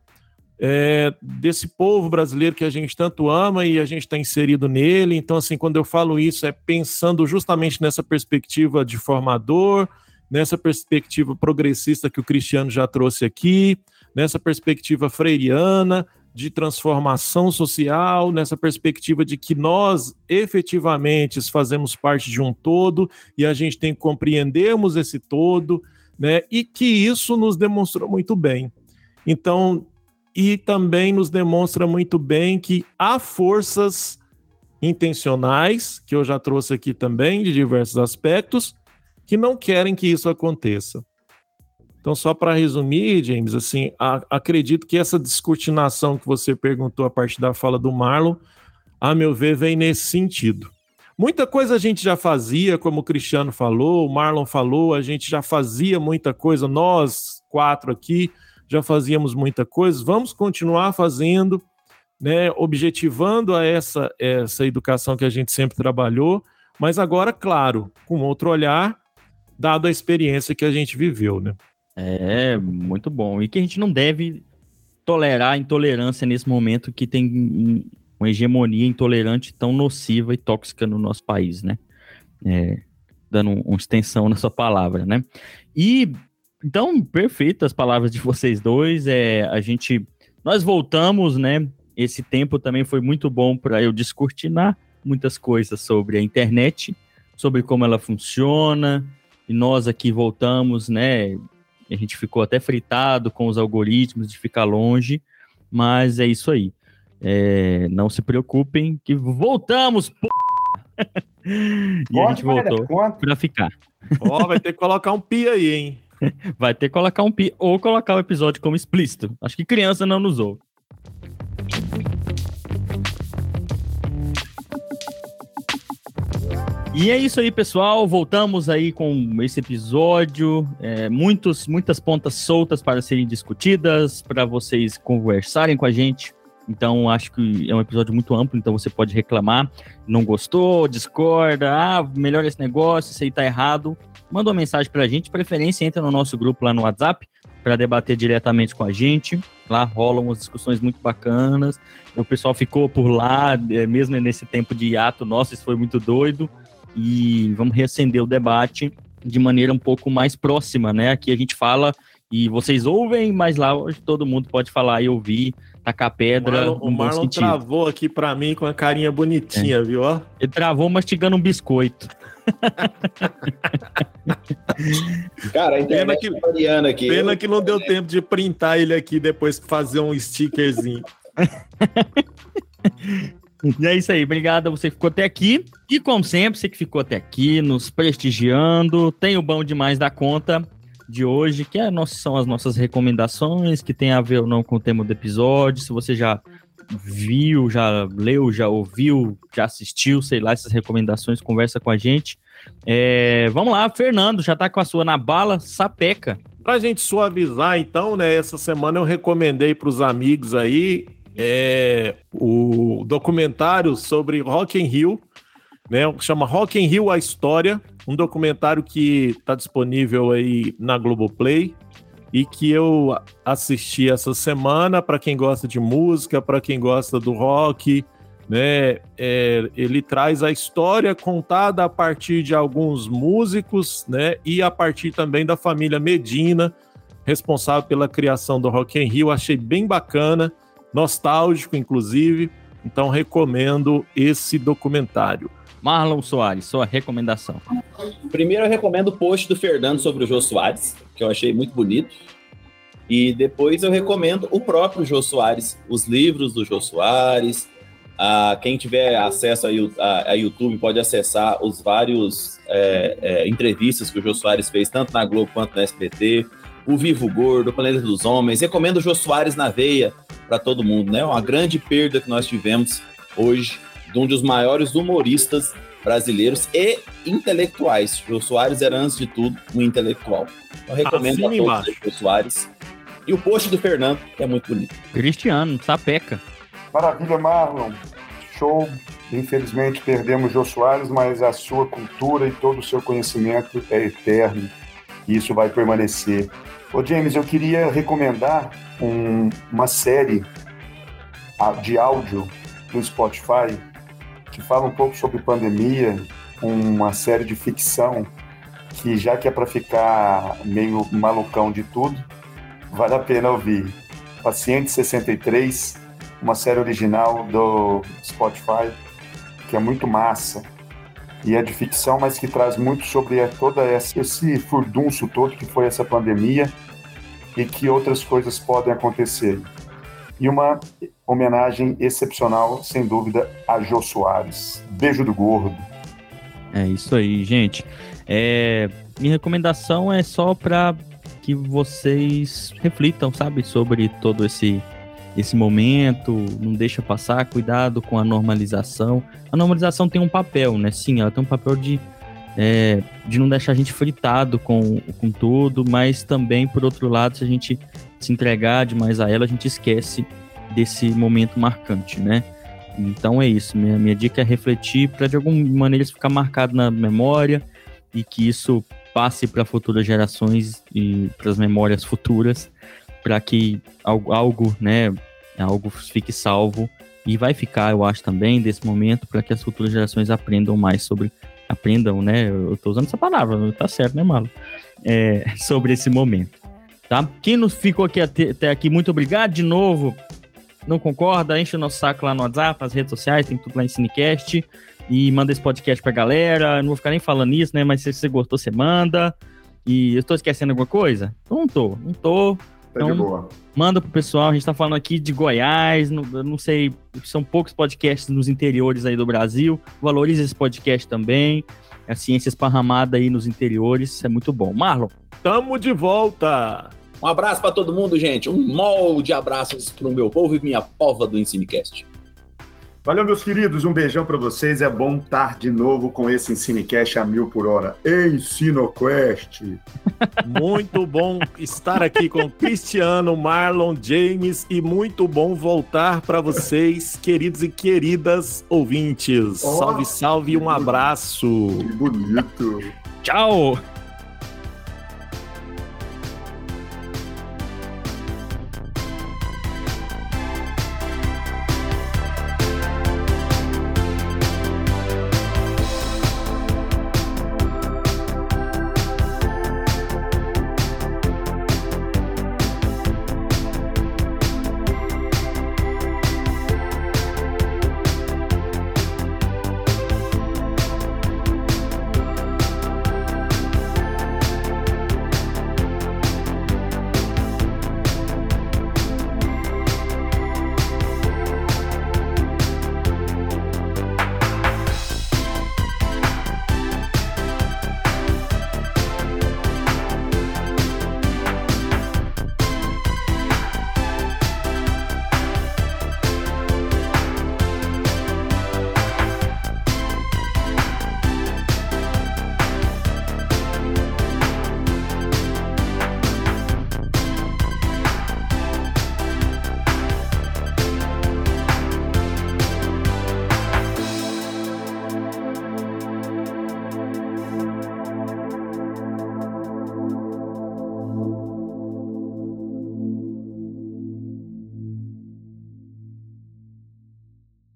é, desse povo brasileiro que a gente tanto ama e a gente está inserido nele. Então, assim, quando eu falo isso, é pensando justamente nessa perspectiva de formador, nessa perspectiva progressista que o Cristiano já trouxe aqui, nessa perspectiva freiriana, de transformação social, nessa perspectiva de que nós efetivamente fazemos parte de um todo e a gente tem que compreendermos esse todo, né? E que isso nos demonstrou muito bem. Então, e também nos demonstra muito bem que há forças intencionais, que eu já trouxe aqui também, de diversos aspectos, que não querem que isso aconteça. Então, só para resumir, James, assim, a, acredito que essa descortinação que você perguntou a partir da fala do Marlon, a meu ver, vem nesse sentido. Muita coisa a gente já fazia, como o Cristiano falou, o Marlon falou, a gente já fazia muita coisa, nós quatro aqui, já fazíamos muita coisa, vamos continuar fazendo, né, objetivando a essa, essa educação que a gente sempre trabalhou, mas agora, claro, com outro olhar, dado a experiência que a gente viveu, né? É, muito bom. E que a gente não deve tolerar a intolerância nesse momento que tem uma hegemonia intolerante tão nociva e tóxica no nosso país, né? É, dando uma extensão na sua palavra, né? E então, perfeito as palavras de vocês dois. É, a gente, nós voltamos, né? Esse tempo também foi muito bom para eu descortinar muitas coisas sobre a internet, sobre como ela funciona. E nós aqui voltamos, né? A gente ficou até fritado com os algoritmos de ficar longe, mas é isso aí. É, não se preocupem que voltamos, p... e Pode, a gente voltou para ficar. Ó, oh, vai ter que colocar um pi aí, hein? Vai ter que colocar um pi ou colocar o episódio como explícito. Acho que criança não nos ouve. E é isso aí, pessoal. Voltamos aí com esse episódio. É, muitos, muitas pontas soltas para serem discutidas, para vocês conversarem com a gente. Então, acho que é um episódio muito amplo, então você pode reclamar. Não gostou, discorda, ah, melhor esse negócio, isso aí tá errado manda uma mensagem para a gente, preferência entra no nosso grupo lá no WhatsApp para debater diretamente com a gente. Lá rolam umas discussões muito bacanas. O pessoal ficou por lá, é, mesmo nesse tempo de hiato nosso, isso foi muito doido. E vamos reacender o debate de maneira um pouco mais próxima, né? Aqui a gente fala e vocês ouvem, mas lá hoje todo mundo pode falar e ouvir, tacar pedra. O Marlon, o Marlon travou aqui para mim com a carinha bonitinha, é. viu? Ele travou mastigando um biscoito. Cara, a internet pena que, tá aqui. Pena que não deu tempo de printar ele aqui depois fazer um stickerzinho. E é isso aí, obrigado a você que ficou até aqui. E como sempre, você que ficou até aqui, nos prestigiando, tem o bom demais da conta de hoje, que é, são as nossas recomendações, que tem a ver ou não com o tema do episódio. Se você já viu, já leu, já ouviu, já assistiu, sei lá, essas recomendações, conversa com a gente. É, vamos lá, Fernando, já tá com a sua na bala, sapeca. Pra gente suavizar, então, né, essa semana eu recomendei para os amigos aí é, o documentário sobre Rock in Rio, né, chama Rock in Rio, a História, um documentário que está disponível aí na Globoplay, e que eu assisti essa semana para quem gosta de música, para quem gosta do rock, né? É, ele traz a história contada a partir de alguns músicos, né? E a partir também da família Medina, responsável pela criação do Rock in Rio. Achei bem bacana, nostálgico, inclusive. Então recomendo esse documentário. Marlon Soares, sua recomendação. Primeiro eu recomendo o post do Fernando sobre o Jô Soares, que eu achei muito bonito. E depois eu recomendo o próprio Jô Soares, os livros do Jô Soares. Ah, quem tiver acesso a, a, YouTube pode acessar os vários é, é, entrevistas que o Jô Soares fez, tanto na Globo quanto na SBT. O Vivo Gordo, o Planeta dos Homens. Recomendo o Jô Soares na veia para todo mundo, né? Uma grande perda que nós tivemos hoje de um dos maiores humoristas brasileiros e intelectuais. Jô Soares era, antes de tudo, um intelectual. Eu recomendo assim a todos o Jô Soares. E o post do Fernando, que é muito bonito. Cristiano, sapeca. Maravilha, Marlon. Show. Infelizmente perdemos Jô Soares, mas a sua cultura e todo o seu conhecimento é eterno. E isso vai permanecer. Ô James, eu queria recomendar um- uma série de áudio do Spotify que fala um pouco sobre pandemia, uma série de ficção que já que é para ficar meio malucão de tudo, vale a pena ouvir. Paciente 63, uma série original do Spotify, que é muito massa. E é de ficção, mas que traz muito sobre toda essa, esse furdunço todo que foi essa pandemia e que outras coisas podem acontecer. E uma homenagem excepcional, sem dúvida, a Jô Soares. Beijo do gordo. É isso aí, gente. É, minha recomendação é só para que vocês reflitam, sabe, sobre todo esse esse momento, não deixa passar, cuidado com a normalização. A normalização tem um papel, né? Sim, ela tem um papel de é, de não deixar a gente fritado com, com tudo, mas também, por outro lado, se a gente se entregar demais a ela, a gente esquece desse momento marcante, né? Então é isso. Minha, minha dica é refletir para de alguma maneira isso ficar marcado na memória e que isso passe para futuras gerações e para as memórias futuras, para que algo, algo, né, algo fique salvo e vai ficar, eu acho também desse momento para que as futuras gerações aprendam mais sobre aprendam, né? Eu tô usando essa palavra, não tá certo, né, Malo? É, sobre esse momento, tá? Quem nos ficou aqui até, até aqui, muito obrigado de novo. Não concorda? Enche o nosso saco lá no WhatsApp, nas redes sociais, tem tudo lá em Cinecast. E manda esse podcast pra galera. Eu não vou ficar nem falando nisso, né? Mas se você gostou, você manda. E eu tô esquecendo alguma coisa? Não tô, não tô. Tá de Então, boa. Manda pro pessoal, a gente tá falando aqui de Goiás, não, não sei, são poucos podcasts nos interiores aí do Brasil. Valorize esse podcast também. A ciência esparramada aí nos interiores, isso é muito bom. Marlon, Tamo de volta! Um abraço pra todo mundo, gente. Um molde de abraços pro meu povo e minha pova do Ensinecast. Valeu, meus queridos. Um beijão pra vocês. É bom estar de novo com esse Ensinecast a mil por hora. EnsinoQuest. Muito bom estar aqui com Cristiano, Marlon, James e muito bom voltar para vocês, queridos e queridas ouvintes. Ó. Salve, salve e um abraço. Que bonito. tchau!